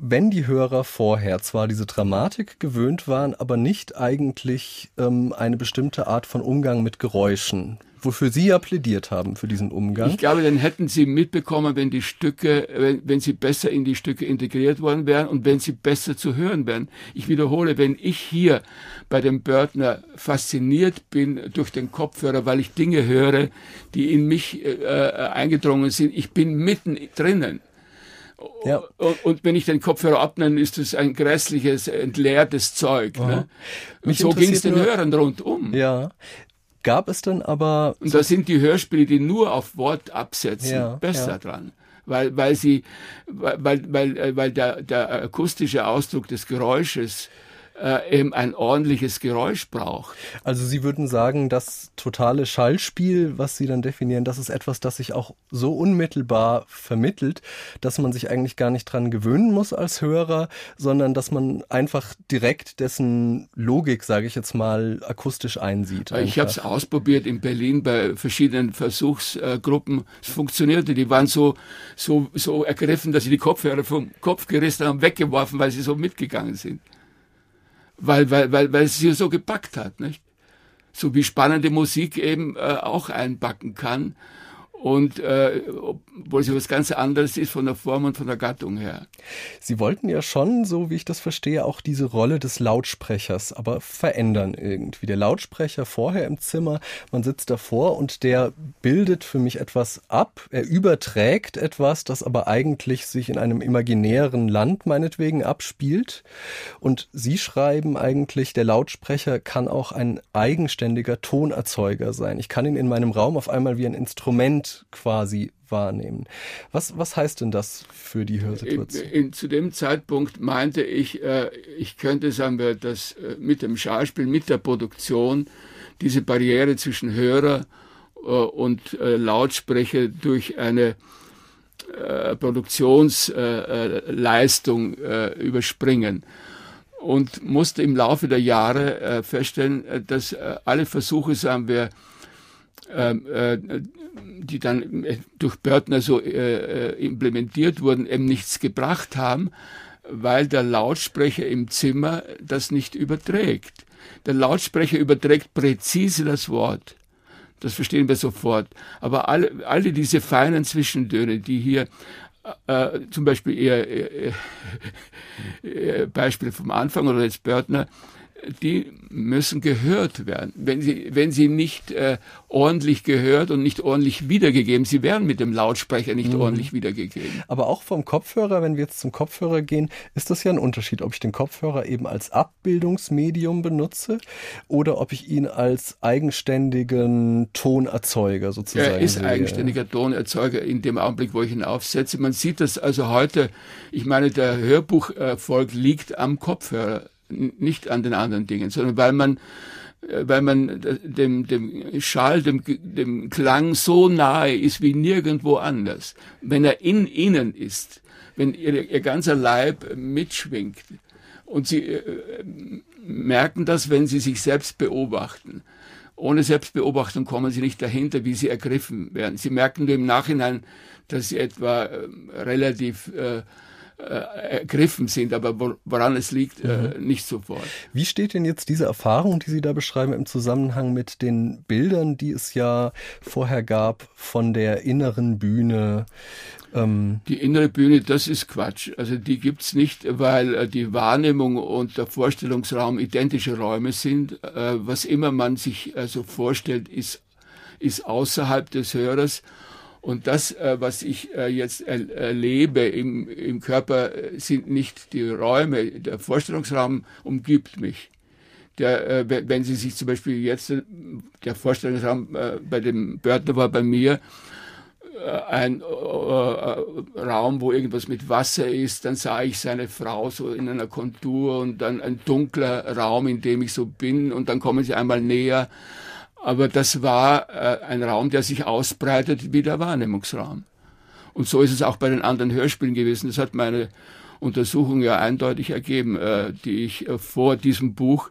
Speaker 2: Wenn die Hörer vorher zwar diese Dramatik gewöhnt waren, aber nicht eigentlich ähm, eine bestimmte Art von Umgang mit Geräuschen, wofür Sie ja plädiert haben für diesen Umgang.
Speaker 3: Ich glaube, dann hätten Sie mitbekommen, wenn die Stücke, wenn, wenn sie besser in die Stücke integriert worden wären und wenn sie besser zu hören wären. Ich wiederhole, wenn ich hier bei dem Börtner fasziniert bin durch den Kopfhörer, weil ich Dinge höre, die in mich äh, äh eingedrungen sind, ich bin mitten drinnen. Ja. Und, wenn ich den Kopfhörer abnehme, ist das ein grässliches, entleertes Zeug. Ne? so ging es den nur, Hörern rundum.
Speaker 2: Ja. Gab es dann aber.
Speaker 3: Und da sind die Hörspiele, die nur auf Wort absetzen, ja, besser ja. dran. Weil, weil sie, weil, weil, weil der, der akustische Ausdruck des Geräusches äh, eben ein ordentliches Geräusch braucht.
Speaker 2: Also Sie würden sagen, das totale Schallspiel, was Sie dann definieren, das ist etwas, das sich auch so unmittelbar vermittelt, dass man sich eigentlich gar nicht dran gewöhnen muss als Hörer, sondern dass man einfach direkt dessen Logik, sage ich jetzt mal, akustisch einsieht.
Speaker 3: Einfach. Ich habe es ausprobiert in Berlin bei verschiedenen Versuchsgruppen. Es funktionierte. Die waren so so so ergriffen, dass sie die Kopfhörer vom Kopf gerissen haben, weggeworfen, weil sie so mitgegangen sind weil, weil, weil, weil es sie so gepackt hat, nicht? So wie spannende Musik eben äh, auch einpacken kann und äh, obwohl sie was ganz anderes ist von der Form und von der Gattung her.
Speaker 2: Sie wollten ja schon, so wie ich das verstehe, auch diese Rolle des Lautsprechers, aber verändern irgendwie. Der Lautsprecher vorher im Zimmer, man sitzt davor und der bildet für mich etwas ab. Er überträgt etwas, das aber eigentlich sich in einem imaginären Land meinetwegen abspielt. Und Sie schreiben eigentlich, der Lautsprecher kann auch ein eigenständiger Tonerzeuger sein. Ich kann ihn in meinem Raum auf einmal wie ein Instrument quasi wahrnehmen. Was, was heißt denn das für die Hörsituation?
Speaker 3: In, in, zu dem Zeitpunkt meinte ich, äh, ich könnte, sagen wir, das äh, mit dem Schauspiel, mit der Produktion, diese Barriere zwischen Hörer äh, und äh, Lautsprecher durch eine äh, Produktionsleistung äh, überspringen und musste im Laufe der Jahre feststellen, dass alle Versuche, sagen wir, die dann äh, durch Börtner so äh, implementiert wurden, eben nichts gebracht haben, weil der Lautsprecher im Zimmer das nicht überträgt. Der Lautsprecher überträgt präzise das Wort. Das verstehen wir sofort. Aber alle, alle diese feinen Zwischentöne, die hier äh, zum Beispiel eher, eher, eher Beispiel vom Anfang oder jetzt Börtner, die müssen gehört werden. Wenn sie, wenn sie nicht äh, ordentlich gehört und nicht ordentlich wiedergegeben, sie werden mit dem Lautsprecher nicht mhm. ordentlich wiedergegeben.
Speaker 2: Aber auch vom Kopfhörer, wenn wir jetzt zum Kopfhörer gehen, ist das ja ein Unterschied, ob ich den Kopfhörer eben als Abbildungsmedium benutze oder ob ich ihn als eigenständigen Tonerzeuger sozusagen.
Speaker 3: Er ist sehe. eigenständiger Tonerzeuger in dem Augenblick, wo ich ihn aufsetze. Man sieht das also heute, ich meine, der Hörbucherfolg liegt am Kopfhörer nicht an den anderen Dingen, sondern weil man äh, weil man dem, dem Schall, dem, dem Klang so nahe ist wie nirgendwo anders. Wenn er in ihnen ist, wenn ihr, ihr ganzer Leib mitschwingt und sie äh, merken das, wenn sie sich selbst beobachten. Ohne Selbstbeobachtung kommen sie nicht dahinter, wie sie ergriffen werden. Sie merken nur im Nachhinein, dass sie etwa äh, relativ äh, äh, ergriffen sind, aber woran es liegt, äh, mhm. nicht sofort.
Speaker 2: Wie steht denn jetzt diese Erfahrung, die Sie da beschreiben, im Zusammenhang mit den Bildern, die es ja vorher gab von der inneren Bühne?
Speaker 3: Ähm die innere Bühne, das ist Quatsch. Also die gibt's nicht, weil äh, die Wahrnehmung und der Vorstellungsraum identische Räume sind. Äh, was immer man sich also vorstellt, ist, ist außerhalb des Hörers. Und das, äh, was ich äh, jetzt erlebe im, im Körper, äh, sind nicht die Räume. Der Vorstellungsraum umgibt mich. Der, wenn Sie sich zum Beispiel jetzt, der Vorstellungsraum bei dem Börtner war bei mir, ein Raum, wo irgendwas mit Wasser ist, dann sah ich seine Frau so in einer Kontur und dann ein dunkler Raum, in dem ich so bin und dann kommen sie einmal näher aber das war äh, ein Raum, der sich ausbreitet wie der Wahrnehmungsraum. Und so ist es auch bei den anderen Hörspielen gewesen. Das hat meine Untersuchung ja eindeutig ergeben, äh, die ich äh, vor diesem Buch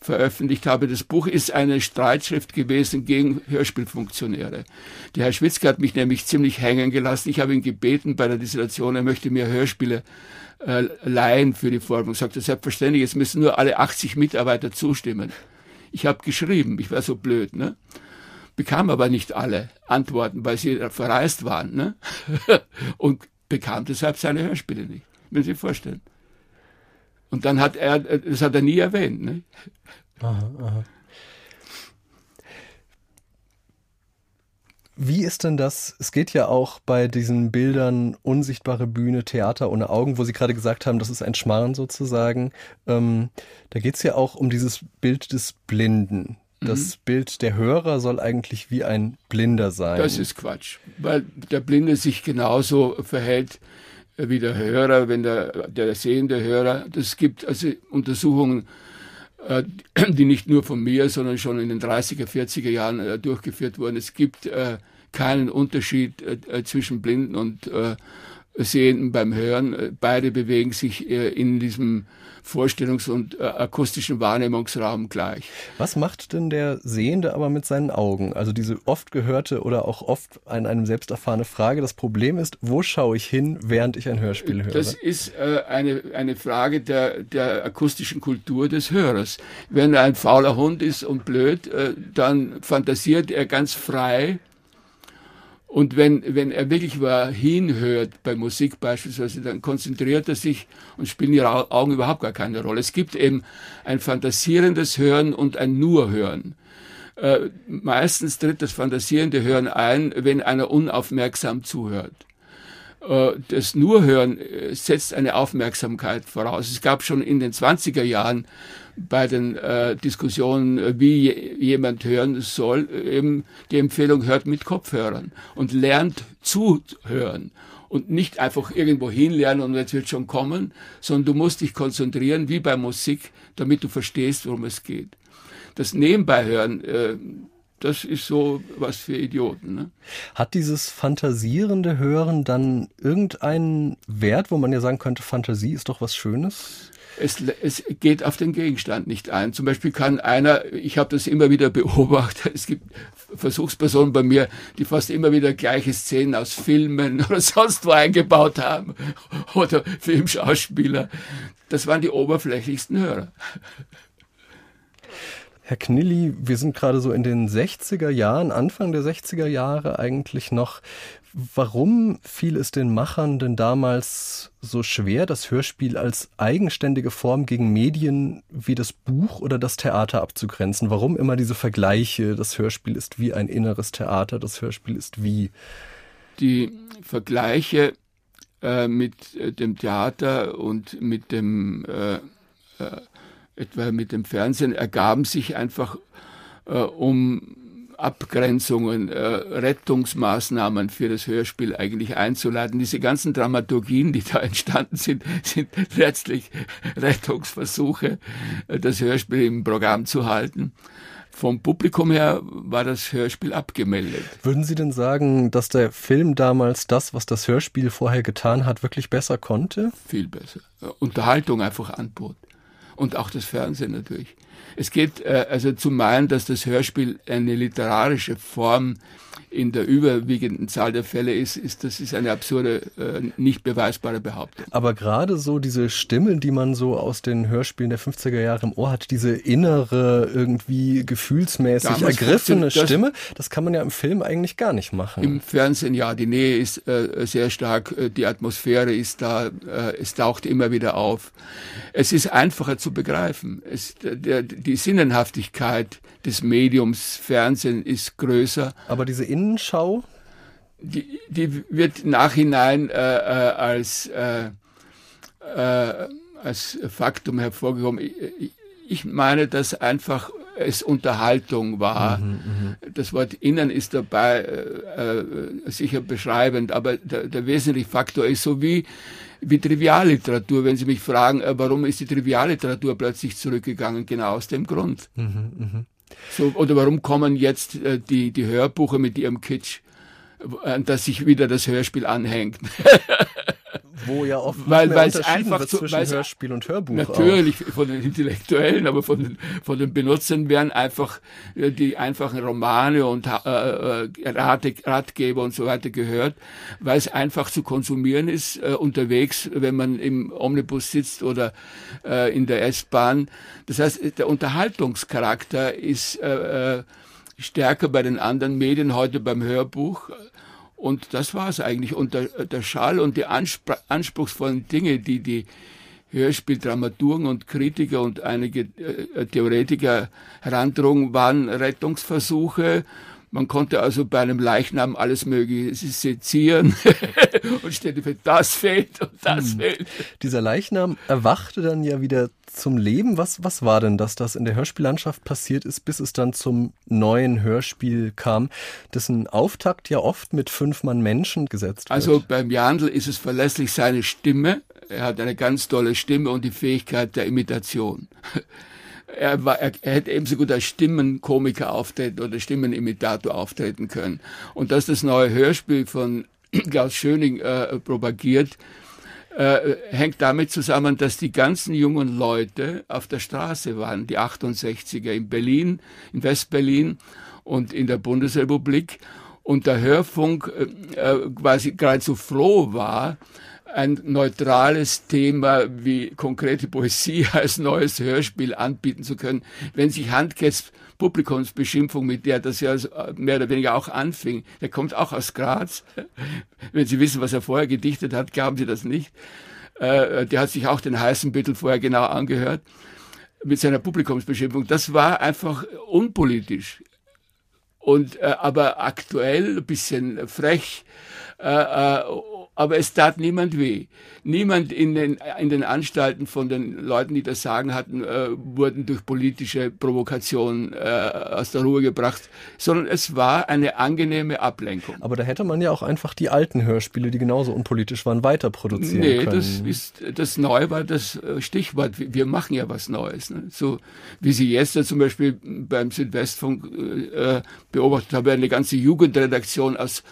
Speaker 3: veröffentlicht habe. Das Buch ist eine Streitschrift gewesen gegen Hörspielfunktionäre. Der Herr Schwitzke hat mich nämlich ziemlich hängen gelassen. Ich habe ihn gebeten bei der Dissertation, er möchte mir Hörspiele äh, leihen für die Forschung. Sagte, selbstverständlich, es müssen nur alle 80 Mitarbeiter zustimmen. Ich habe geschrieben, ich war so blöd, ne? bekam aber nicht alle Antworten, weil sie verreist waren. Ne? [LAUGHS] und bekam deshalb seine Hörspiele nicht. Müssen Sie sich vorstellen. Und dann hat er, das hat er nie erwähnt. Ne? Aha, aha.
Speaker 2: Wie ist denn das? Es geht ja auch bei diesen Bildern unsichtbare Bühne, Theater ohne Augen, wo Sie gerade gesagt haben, das ist ein Schmarrn sozusagen. Ähm, da geht es ja auch um dieses Bild des Blinden. Das mhm. Bild der Hörer soll eigentlich wie ein Blinder sein.
Speaker 3: Das ist Quatsch, weil der Blinde sich genauso verhält wie der Hörer, wenn der, der sehende Hörer. Das gibt also Untersuchungen, äh, die nicht nur von mir, sondern schon in den 30er, 40er Jahren äh, durchgeführt wurden. Es gibt äh, keinen Unterschied zwischen Blinden und Sehenden beim Hören. Beide bewegen sich in diesem Vorstellungs- und äh, akustischen Wahrnehmungsraum gleich.
Speaker 2: Was macht denn der Sehende aber mit seinen Augen? Also diese oft gehörte oder auch oft an einem selbst erfahrene Frage. Das Problem ist, wo schaue ich hin, während ich ein Hörspiel höre?
Speaker 3: Das ist äh, eine, eine Frage der, der akustischen Kultur des Hörers. Wenn er ein fauler Hund ist und blöd, äh, dann fantasiert er ganz frei und wenn, wenn er wirklich mal hinhört, bei Musik beispielsweise, dann konzentriert er sich und spielen die Augen überhaupt gar keine Rolle. Es gibt eben ein fantasierendes Hören und ein Nur-Hören. Äh, meistens tritt das fantasierende Hören ein, wenn einer unaufmerksam zuhört. Äh, das Nurhören äh, setzt eine Aufmerksamkeit voraus. Es gab schon in den 20er Jahren bei den äh, Diskussionen, äh, wie jemand hören soll, eben die Empfehlung, hört mit Kopfhörern und lernt zuhören und nicht einfach irgendwo hinlernen und jetzt wird schon kommen, sondern du musst dich konzentrieren, wie bei Musik, damit du verstehst, worum es geht. Das Nebenbeihören, äh, das ist so was für Idioten. Ne?
Speaker 2: Hat dieses fantasierende Hören dann irgendeinen Wert, wo man ja sagen könnte, Fantasie ist doch was Schönes?
Speaker 3: Es, es geht auf den Gegenstand nicht ein. Zum Beispiel kann einer, ich habe das immer wieder beobachtet, [LAUGHS] es gibt Versuchspersonen bei mir, die fast immer wieder gleiche Szenen aus Filmen [LAUGHS] oder sonst wo eingebaut haben [LAUGHS] oder Filmschauspieler. Das waren die oberflächlichsten Hörer.
Speaker 2: Herr Knilli, wir sind gerade so in den 60er Jahren, Anfang der 60er Jahre eigentlich noch. Warum fiel es den Machern denn damals so schwer, das Hörspiel als eigenständige Form gegen Medien wie das Buch oder das Theater abzugrenzen? Warum immer diese Vergleiche, das Hörspiel ist wie ein inneres Theater, das Hörspiel ist wie?
Speaker 3: Die Vergleiche äh, mit äh, dem Theater und mit dem äh, äh etwa mit dem Fernsehen, ergaben sich einfach äh, um Abgrenzungen, äh, Rettungsmaßnahmen für das Hörspiel eigentlich einzuleiten. Diese ganzen Dramaturgien, die da [LAUGHS] entstanden sind, sind letztlich Rettungsversuche, äh, das Hörspiel im Programm zu halten. Vom Publikum her war das Hörspiel abgemeldet.
Speaker 2: Würden Sie denn sagen, dass der Film damals das, was das Hörspiel vorher getan hat, wirklich besser konnte?
Speaker 3: Viel besser. Unterhaltung einfach anbot und auch das Fernsehen natürlich. Es geht äh, also zu meinen, dass das Hörspiel eine literarische Form in der überwiegenden Zahl der Fälle ist, ist das ist eine absurde, äh, nicht beweisbare Behauptung.
Speaker 2: Aber gerade so diese Stimme, die man so aus den Hörspielen der 50er Jahre im Ohr hat, diese innere, irgendwie gefühlsmäßig Damals ergriffene das, Stimme, das kann man ja im Film eigentlich gar nicht machen.
Speaker 3: Im Fernsehen ja, die Nähe ist äh, sehr stark, äh, die Atmosphäre ist da, äh, es taucht immer wieder auf. Es ist einfacher zu begreifen. Es, der, die Sinnenhaftigkeit des Mediums Fernsehen ist größer.
Speaker 2: Aber diese Innenschau?
Speaker 3: Die, die wird nachhinein äh, äh, als, äh, äh, als Faktum hervorgehoben. Ich, ich meine, dass einfach es Unterhaltung war. Mhm, mhm, das Wort innen ist dabei äh, äh, sicher beschreibend, aber der, der wesentliche Faktor ist so wie, wie Trivialliteratur. Wenn Sie mich fragen, äh, warum ist die Trivialliteratur plötzlich zurückgegangen? Genau aus dem Grund. Mhm, mh. So, oder warum kommen jetzt äh, die, die Hörbuche mit ihrem Kitsch, äh, dass sich wieder das Hörspiel anhängt? [LAUGHS]
Speaker 2: Wo ja oft
Speaker 3: weil, weil es einfach
Speaker 2: wird zwischen Hörspiel und Hörbuch
Speaker 3: Natürlich auch. von den Intellektuellen, aber von den, von den Benutzern werden einfach äh, die einfachen Romane und äh, äh Rate, Ratgeber und so weiter gehört, weil es einfach zu konsumieren ist äh, unterwegs, wenn man im Omnibus sitzt oder äh, in der S-Bahn. Das heißt, der Unterhaltungscharakter ist äh, äh stärker bei den anderen Medien, heute beim Hörbuch. Und das war es eigentlich. Und der, der Schall und die anspr anspruchsvollen Dinge, die die Hörspieldramaturgen und Kritiker und einige äh, Theoretiker herantrugen, waren Rettungsversuche man konnte also bei einem Leichnam alles Mögliche sezieren [LAUGHS] und stellte fest, das fehlt und das hm. fehlt.
Speaker 2: Dieser Leichnam erwachte dann ja wieder zum Leben. Was, was war denn das, das in der Hörspiellandschaft passiert ist, bis es dann zum neuen Hörspiel kam, dessen Auftakt ja oft mit fünf Mann Menschen gesetzt wird?
Speaker 3: Also beim Jandl ist es verlässlich seine Stimme. Er hat eine ganz tolle Stimme und die Fähigkeit der Imitation er, war, er, er hätte ebenso gut als Stimmenkomiker auftreten oder Stimmenimitator auftreten können. Und dass das neue Hörspiel von [CLEARS THROAT] Klaus Schöning äh, propagiert, äh, hängt damit zusammen, dass die ganzen jungen Leute auf der Straße waren, die 68er in Berlin, in Westberlin und in der Bundesrepublik und der Hörfunk äh, äh quasi geradezu froh war, ein neutrales Thema wie konkrete Poesie [LAUGHS] als neues Hörspiel anbieten zu können, wenn sich Handkes Publikumsbeschimpfung, mit der das ja mehr oder weniger auch anfing, der kommt auch aus Graz. [LAUGHS] Wenn Sie wissen, was er vorher gedichtet hat, glauben Sie das nicht. Äh, der hat sich auch den heißen Büttel vorher genau angehört mit seiner Publikumsbeschimpfung. Das war einfach unpolitisch und äh, aber aktuell ein bisschen frech. Äh, äh, aber es tat niemand weh. Niemand in den, in den Anstalten von den Leuten, die das Sagen hatten, äh, wurden durch politische Provokation äh, aus der Ruhe gebracht, sondern es war eine angenehme Ablenkung.
Speaker 2: Aber da hätte man ja auch einfach die alten Hörspiele, die genauso unpolitisch waren, weiter produzieren nee, können.
Speaker 3: Nee, das ist, das Neue war das äh, Stichwort. Wir machen ja was Neues. Ne? So, wie Sie jetzt ja zum Beispiel beim Südwestfunk äh, beobachtet haben, eine ganze Jugendredaktion aus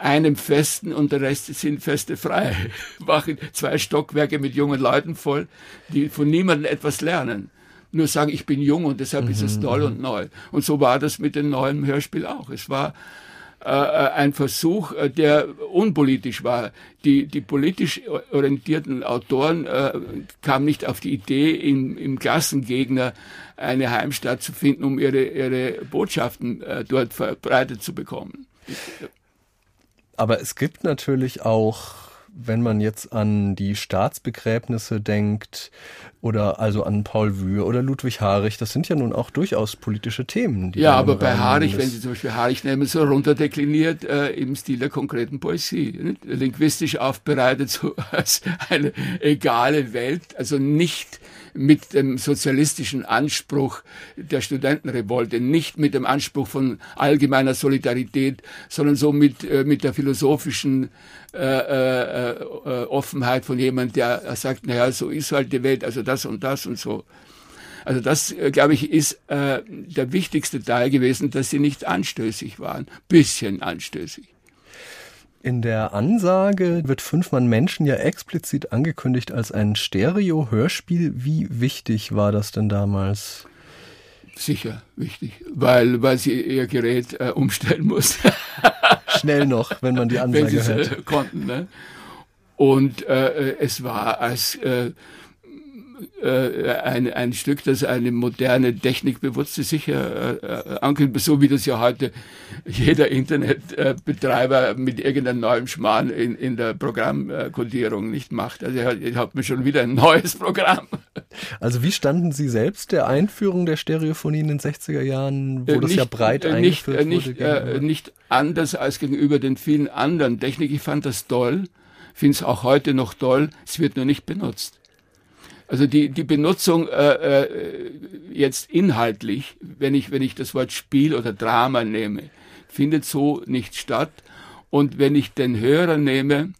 Speaker 3: einem Festen und der Rest sind Feste frei. [LAUGHS] Machen zwei Stockwerke mit jungen Leuten voll, die von niemandem etwas lernen. Nur sagen, ich bin jung und deshalb mhm. ist es mhm, toll und mhm. neu. Und so war das mit dem neuen Hörspiel auch. Es war äh, ein Versuch, äh, der unpolitisch war. Die, die politisch orientierten Autoren äh, kamen nicht auf die Idee, im, im Klassengegner eine Heimstatt zu finden, um ihre, ihre Botschaften äh, dort verbreitet zu bekommen.
Speaker 2: Aber es gibt natürlich auch, wenn man jetzt an die Staatsbegräbnisse denkt, oder also an Paul Wühr oder Ludwig Harich, das sind ja nun auch durchaus politische Themen.
Speaker 3: ja, aber bei Harich, wenn Sie zum Beispiel Harich nehmen, so runterdekliniert äh, im Stil der konkreten Poesie, nicht? linguistisch aufbereitet so [LAUGHS] als eine egale Welt, also nicht mit dem sozialistischen Anspruch der Studentenrevolte, nicht mit dem Anspruch von allgemeiner Solidarität, sondern so mit, äh, mit der philosophischen äh, äh, äh, Offenheit von jemand, der sagt, naja, so ist halt die Welt, also das und das und so. Also das, äh, glaube ich, ist äh, der wichtigste Teil gewesen, dass sie nicht anstößig waren. Bisschen anstößig.
Speaker 2: In der Ansage wird Fünfmann Menschen ja explizit angekündigt als ein Stereo-Hörspiel. Wie wichtig war das denn damals?
Speaker 3: Sicher wichtig, weil, weil sie ihr Gerät äh, umstellen muss. [LAUGHS]
Speaker 2: Schnell noch, wenn man die Ansage wenn hört.
Speaker 3: Äh, konnten. Ne? Und äh, es war als äh, äh, ein, ein Stück, das eine moderne, technikbewusste sicher äh, ankündigt, so wie das ja heute jeder Internetbetreiber mit irgendeinem neuen Schmarrn in, in der Programmkodierung nicht macht. Also ich habe mir schon wieder ein neues Programm.
Speaker 2: Also wie standen Sie selbst der Einführung der Stereophonie in den 60er Jahren, wo äh, das ja breit
Speaker 3: äh,
Speaker 2: eingeführt
Speaker 3: nicht, wurde? Nicht, äh, nicht anders als gegenüber den vielen anderen Technik. Ich fand das toll, finde es auch heute noch toll, es wird nur nicht benutzt. Also die, die Benutzung äh, äh, jetzt inhaltlich, wenn ich, wenn ich das Wort Spiel oder Drama nehme, findet so nicht statt. Und wenn ich den Hörer nehme,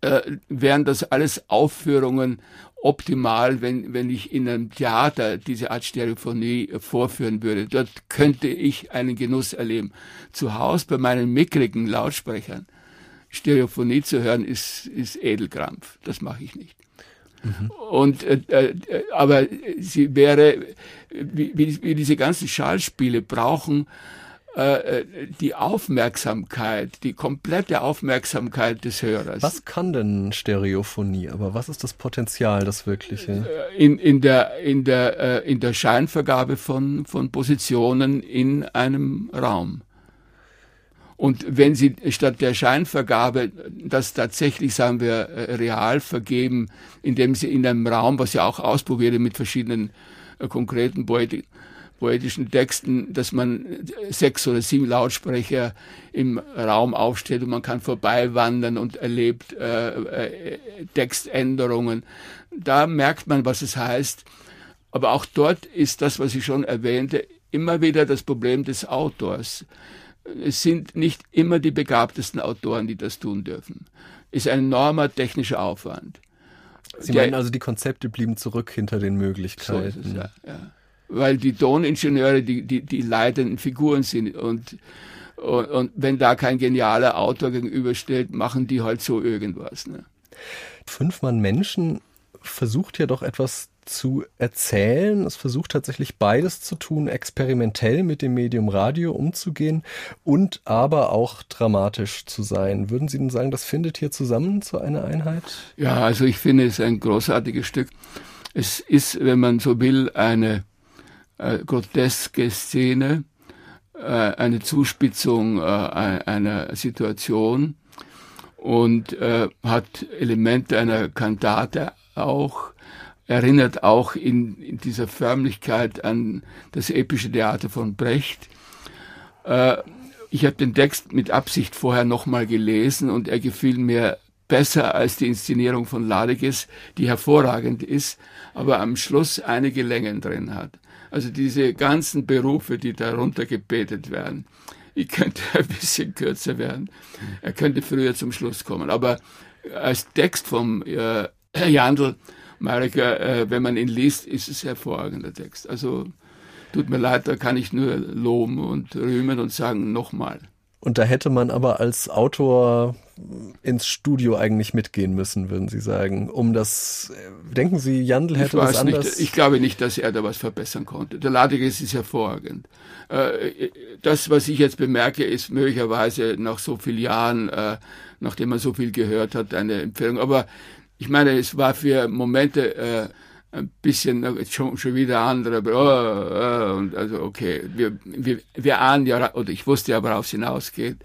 Speaker 3: äh, wären das alles Aufführungen optimal, wenn, wenn ich in einem Theater diese Art Stereophonie vorführen würde. Dort könnte ich einen Genuss erleben. Zu Hause bei meinen mickrigen Lautsprechern Stereophonie zu hören, ist, ist Edelkrampf. Das mache ich nicht. Mhm. Und äh, äh, aber sie wäre, wie, wie, diese ganzen Schallspiele brauchen äh, äh, die Aufmerksamkeit, die komplette Aufmerksamkeit des Hörers.
Speaker 2: Was kann denn Stereophonie? Aber was ist das Potenzial, das wirkliche?
Speaker 3: In, in der, in der, in der Scheinvergabe von, von Positionen in einem Raum. Und wenn Sie statt der Scheinvergabe das tatsächlich, sagen wir, real vergeben, indem Sie in einem Raum, was ja auch ausprobiert mit verschiedenen äh, konkreten Poetik, poetischen Texten, dass man sechs oder sieben Lautsprecher im Raum aufstellt und man kann vorbeiwandern und erlebt äh, äh, Textänderungen. Da merkt man, was es heißt. Aber auch dort ist das, was ich schon erwähnte, immer wieder das Problem des Autors. Es sind nicht immer die begabtesten Autoren, die das tun dürfen. Ist ein enormer technischer Aufwand.
Speaker 2: Sie meinen also, die Konzepte blieben zurück hinter den Möglichkeiten. So ist es,
Speaker 3: ja, ja weil die Toningenieure die, die, die leitenden Figuren sind und, und, und wenn da kein genialer Autor gegenübersteht, machen die halt so irgendwas. Ne?
Speaker 2: Fünf Mann Menschen versucht ja doch etwas zu erzählen. Es versucht tatsächlich beides zu tun, experimentell mit dem Medium Radio umzugehen und aber auch dramatisch zu sein. Würden Sie denn sagen, das findet hier zusammen zu einer Einheit?
Speaker 3: Ja, also ich finde es ein großartiges Stück. Es ist, wenn man so will, eine äh, groteske Szene, äh, eine Zuspitzung äh, einer Situation und äh, hat Elemente einer Kantate auch, erinnert auch in, in dieser Förmlichkeit an das epische Theater von Brecht. Äh, ich habe den Text mit Absicht vorher nochmal gelesen und er gefiel mir besser als die Inszenierung von Ladiges, die hervorragend ist, aber am Schluss einige Längen drin hat. Also diese ganzen Berufe, die darunter gebetet werden. Ich könnte [LAUGHS] ein bisschen kürzer werden. Er könnte früher zum Schluss kommen. Aber als Text vom äh, Jandl, Marika, äh, wenn man ihn liest, ist es hervorragender Text. Also tut mir leid, da kann ich nur loben und rühmen und sagen nochmal.
Speaker 2: Und da hätte man aber als Autor ins Studio eigentlich mitgehen müssen, würden Sie sagen, um das, denken Sie, Jandl hätte das anders?
Speaker 3: Nicht, ich glaube nicht, dass er da was verbessern konnte. Der Ladiges ist hervorragend. Äh, das, was ich jetzt bemerke, ist möglicherweise nach so vielen Jahren, äh, nachdem man so viel gehört hat, eine Empfehlung. Aber ich meine, es war für Momente, äh, ein bisschen schon, schon wieder andere, oh, oh, und also okay, wir, wir, wir ahnen ja, oder ich wusste ja, worauf es hinausgeht.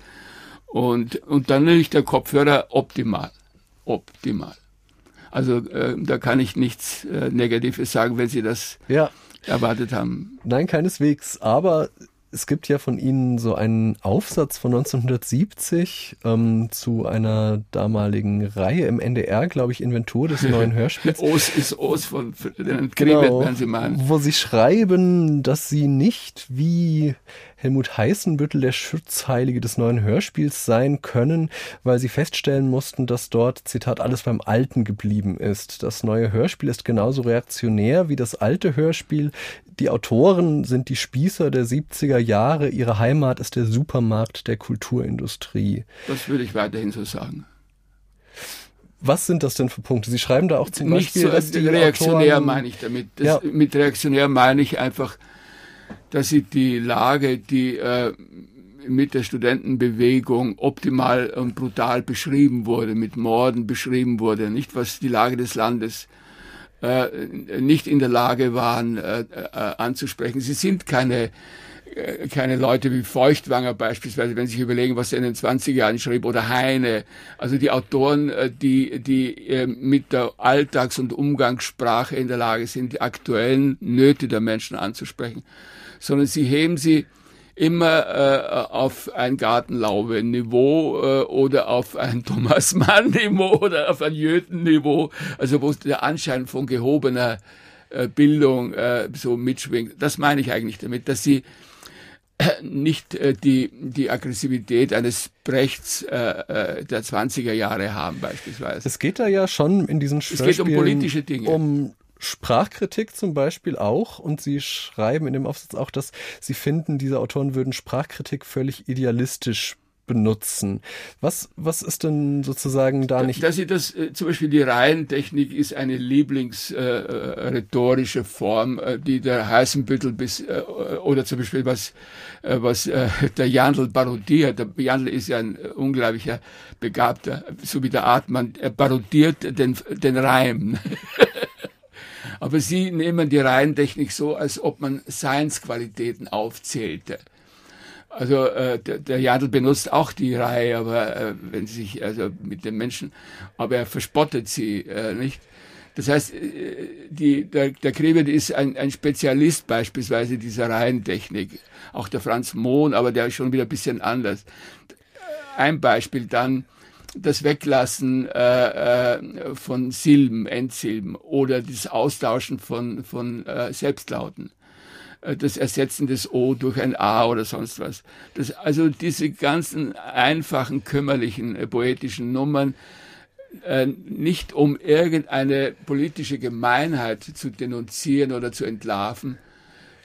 Speaker 3: Und, und dann natürlich der Kopfhörer optimal. Optimal. Also äh, da kann ich nichts äh, Negatives sagen, wenn Sie das ja. erwartet haben.
Speaker 2: Nein, keineswegs. Aber es gibt ja von Ihnen so einen Aufsatz von 1970 ähm, zu einer damaligen Reihe im NDR, glaube ich, Inventur des [LAUGHS] neuen Hörspiels.
Speaker 3: Os ist Os von
Speaker 2: den genau, werden Sie meinen. Wo Sie schreiben, dass Sie nicht wie Helmut Heißenbüttel der Schutzheilige des neuen Hörspiels sein können, weil sie feststellen mussten, dass dort, Zitat, alles beim Alten geblieben ist. Das neue Hörspiel ist genauso reaktionär wie das alte Hörspiel. Die Autoren sind die Spießer der 70er Jahre. Ihre Heimat ist der Supermarkt der Kulturindustrie.
Speaker 3: Das würde ich weiterhin so sagen.
Speaker 2: Was sind das denn für Punkte? Sie schreiben da auch zum Nicht Beispiel, so,
Speaker 3: dass die reaktionär Autoren, meine ich damit. Das, ja. Mit reaktionär meine ich einfach, dass sie die Lage, die äh, mit der Studentenbewegung optimal und brutal beschrieben wurde, mit Morden beschrieben wurde, nicht was die Lage des Landes äh, nicht in der Lage waren äh, äh, anzusprechen. Sie sind keine äh, keine Leute wie Feuchtwanger beispielsweise, wenn Sie sich überlegen, was er in den 20er Jahren schrieb, oder Heine, also die Autoren, äh, die, die mit der Alltags- und Umgangssprache in der Lage sind, die aktuellen Nöte der Menschen anzusprechen sondern sie heben sie immer äh, auf ein Gartenlaube-Niveau äh, oder auf ein [LAUGHS] Thomas Mann-Niveau oder auf ein Jöten-Niveau, also wo der Anschein von gehobener äh, Bildung äh, so mitschwingt. Das meine ich eigentlich damit, dass sie äh, nicht äh, die, die Aggressivität eines Brechts äh, äh der 20er Jahre haben beispielsweise.
Speaker 2: Es geht da ja schon in diesen Schwerspielen
Speaker 3: Es geht um politische Dinge.
Speaker 2: Um Sprachkritik zum Beispiel auch und sie schreiben in dem Aufsatz auch, dass sie finden, diese Autoren würden Sprachkritik völlig idealistisch benutzen. Was, was ist denn sozusagen da nicht?
Speaker 3: Dass sie das, äh, zum Beispiel die Reihentechnik ist eine Lieblingsrhetorische äh, Form, äh, die der Heißenbüttel bis, äh, oder zum Beispiel was, äh, was äh, der Jandl parodiert. Der Jandl ist ja ein unglaublicher Begabter, so wie der Artmann, er parodiert den, den Reim. [LAUGHS] Aber sie nehmen die Reihentechnik so, als ob man Seinsqualitäten aufzählte. Also äh, der, der Jadl benutzt auch die Reihe, aber äh, wenn sie sich also mit den Menschen, aber er verspottet sie äh, nicht. Das heißt, äh, die, der, der Krebe ist ein, ein Spezialist beispielsweise dieser Reihentechnik. Auch der Franz Mohn, aber der ist schon wieder ein bisschen anders. Ein Beispiel dann, das Weglassen äh, äh, von Silben, Endsilben oder das Austauschen von, von äh, Selbstlauten, äh, das Ersetzen des O durch ein A oder sonst was. Das, also diese ganzen einfachen, kümmerlichen, äh, poetischen Nummern, nicht um irgendeine politische Gemeinheit zu denunzieren oder zu entlarven,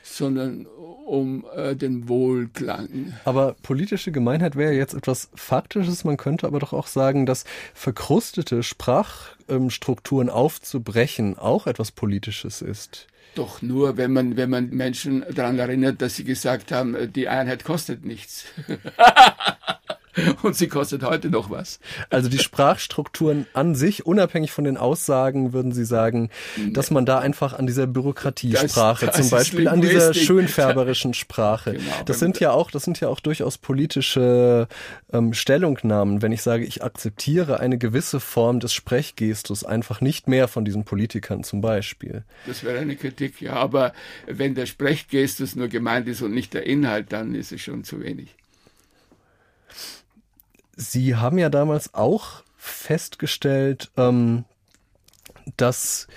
Speaker 3: sondern um äh, den Wohlklang.
Speaker 2: Aber politische Gemeinheit wäre jetzt etwas Faktisches. Man könnte aber doch auch sagen, dass verkrustete Sprachstrukturen aufzubrechen auch etwas Politisches ist.
Speaker 3: Doch nur, wenn man, wenn man Menschen daran erinnert, dass sie gesagt haben, die Einheit kostet nichts. [LAUGHS] [LAUGHS] Und sie kostet heute noch was.
Speaker 2: Also die Sprachstrukturen an sich, unabhängig von den Aussagen, würden Sie sagen, dass man da einfach an dieser Bürokratiesprache, das, das zum Beispiel an dieser schönfärberischen Sprache, genau, das sind ja auch, das sind ja auch durchaus politische ähm, Stellungnahmen, wenn ich sage, ich akzeptiere eine gewisse Form des Sprechgestus, einfach nicht mehr von diesen Politikern zum Beispiel.
Speaker 3: Das wäre eine Kritik, ja, aber wenn der Sprechgestus nur gemeint ist und nicht der Inhalt, dann ist es schon zu wenig.
Speaker 2: Sie haben ja damals auch festgestellt, ähm, dass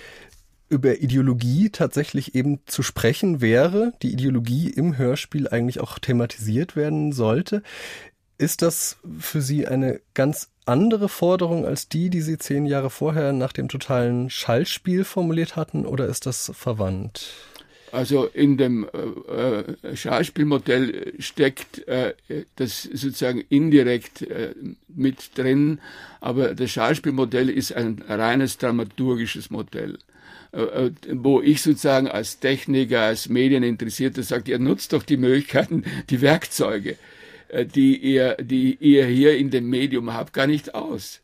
Speaker 2: über Ideologie tatsächlich eben zu sprechen wäre, die Ideologie im Hörspiel eigentlich auch thematisiert werden sollte. Ist das für Sie eine ganz andere Forderung als die, die Sie zehn Jahre vorher nach dem totalen Schallspiel formuliert hatten, oder ist das verwandt?
Speaker 3: Also in dem äh, äh, Schauspielmodell steckt äh, das sozusagen indirekt mit drin, aber das Schauspielmodell ist ein reines dramaturgisches Modell wo ich sozusagen als Techniker, als Medieninteressierter sage, ihr nutzt doch die Möglichkeiten, [LAUGHS] die Werkzeuge, die ihr, die ihr hier in dem Medium habt, gar nicht aus.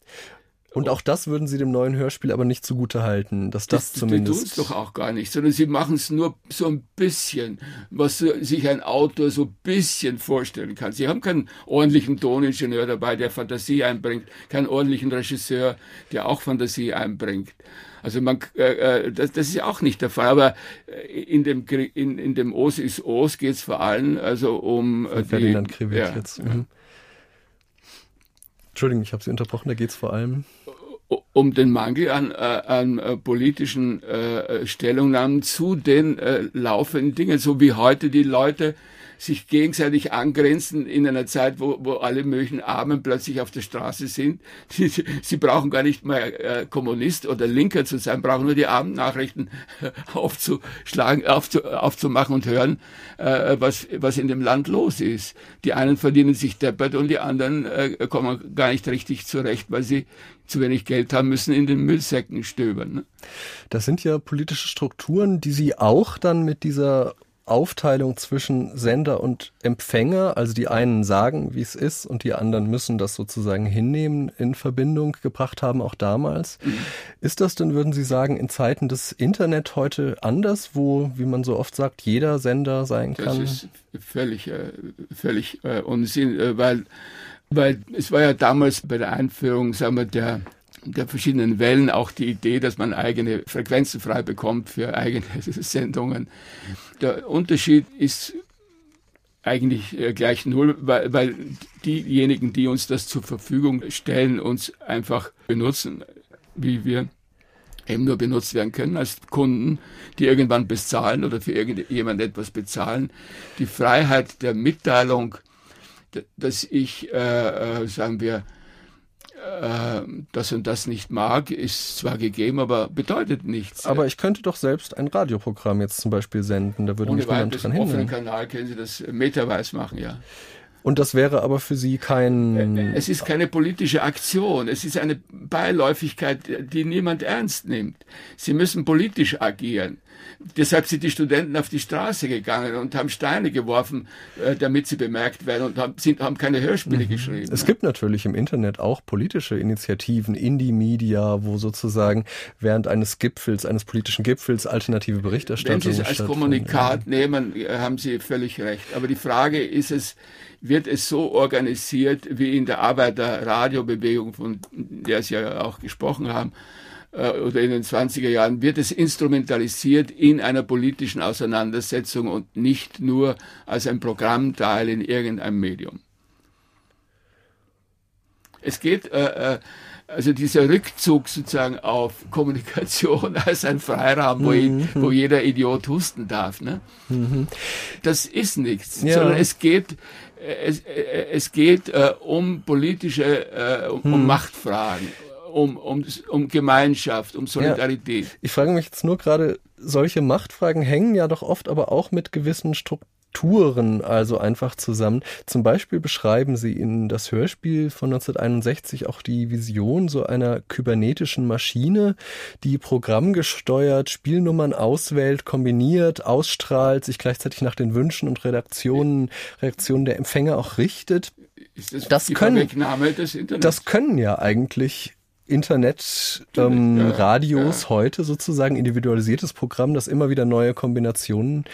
Speaker 2: Und auch das würden Sie dem neuen Hörspiel aber nicht zugute halten, dass das, das zumindest.
Speaker 3: Die tun es doch auch gar nicht, sondern sie machen es nur so ein bisschen, was sich ein Autor so ein bisschen vorstellen kann. Sie haben keinen ordentlichen Toningenieur dabei, der Fantasie einbringt, keinen ordentlichen Regisseur, der auch Fantasie einbringt. Also man, äh, äh das, das ist ja auch nicht der Fall. Aber äh, in dem in, in dem Os ist Os geht es vor allem also um
Speaker 2: äh, Ferdinand Kriwitz ja, jetzt. Mhm. Entschuldigung, ich habe Sie unterbrochen. Da geht es vor allem
Speaker 3: um den Mangel an, äh, an äh, politischen äh, Stellungnahmen zu den laufenden Dingen, so wie heute die Leute sich gegenseitig angrenzen in einer Zeit, wo, wo alle möglichen Armen plötzlich auf der Straße sind. [LAUGHS] Sie, sie brauchen gar nicht mehr äh, Kommunist oder Linker zu sein, brauchen nur die Abendnachrichten [LAUGHS] aufzuschlagen, aufzu, aufzumachen und hören, äh, was, was in dem Land los ist. Die einen verdienen sich deppert und die anderen äh, kommen gar nicht richtig zurecht, weil sie zu wenig Geld haben müssen in den Müllsäcken stöbern. Ne?
Speaker 2: Das sind ja politische Strukturen, die Sie auch dann mit dieser Aufteilung zwischen Sender und Empfänger, also die einen sagen, wie es ist, und die anderen müssen das sozusagen hinnehmen, in Verbindung gebracht haben, auch damals. Mhm. Ist das denn, würden Sie sagen, in Zeiten des Internet heute anders, wo, wie man so oft sagt, jeder Sender sein kann?
Speaker 3: Das ist völlig, äh, völlig äh, Unsinn, äh, weil, weil es war ja damals bei der Einführung, sagen wir, der der verschiedenen Wellen auch die Idee, dass man eigene Frequenzen frei bekommt für eigene [LAUGHS] Sendungen. Der Unterschied ist eigentlich äh, gleich null, weil, weil diejenigen, die uns das zur Verfügung stellen, uns einfach benutzen, wie wir eben nur benutzt werden können als Kunden, die irgendwann bezahlen oder für irgendjemand etwas bezahlen. Die Freiheit der Mitteilung, dass ich, äh, äh sagen wir, äh, das und das nicht mag, ist zwar gegeben, aber bedeutet nichts.
Speaker 2: Aber ich könnte doch selbst ein Radioprogramm jetzt zum Beispiel senden, da würde
Speaker 3: Ohne
Speaker 2: mich niemand dran hindern.
Speaker 3: Offenen Kanal können Sie das meterweise machen, ja.
Speaker 2: Und das wäre aber für Sie kein...
Speaker 3: Es ist keine politische Aktion, es ist eine Beiläufigkeit, die niemand ernst nimmt. Sie müssen politisch agieren. Deshalb sind die Studenten auf die Straße gegangen und haben Steine geworfen, äh, damit sie bemerkt werden und haben, sind, haben keine Hörspiele mhm. geschrieben.
Speaker 2: Es gibt natürlich im Internet auch politische Initiativen, Indie-Media, wo sozusagen während eines Gipfels, eines politischen Gipfels alternative Berichterstattung
Speaker 3: Wenn Sie es als Kommunikat nehmen, äh, haben Sie völlig recht. Aber die Frage ist es, wird es so organisiert wie in der Arbeiterradiobewegung, von der Sie ja auch gesprochen haben, oder in den 20er Jahren wird es instrumentalisiert in einer politischen Auseinandersetzung und nicht nur als ein Programmteil in irgendeinem Medium. Es geht, äh, äh, also dieser Rückzug sozusagen auf [LAUGHS] Kommunikation als ein Freiraum, wo, mhm. wo jeder Idiot husten darf, ne? Mhm. das ist nichts, ja. sondern es geht, es, äh, es geht äh, um politische, äh, um, um Machtfragen um, um, um Gemeinschaft, um Solidarität. Ja,
Speaker 2: ich frage mich jetzt nur gerade, solche Machtfragen hängen ja doch oft aber auch mit gewissen Strukturen also einfach zusammen. Zum Beispiel beschreiben Sie in das Hörspiel von 1961 auch die Vision so einer kybernetischen Maschine, die programmgesteuert Spielnummern auswählt, kombiniert, ausstrahlt, sich gleichzeitig nach den Wünschen und Redaktionen, Reaktionen der Empfänger auch richtet.
Speaker 3: Ist das, das können,
Speaker 2: das können ja eigentlich Internet, ähm, ja, Radios ja. heute sozusagen individualisiertes Programm, das immer wieder neue Kombinationen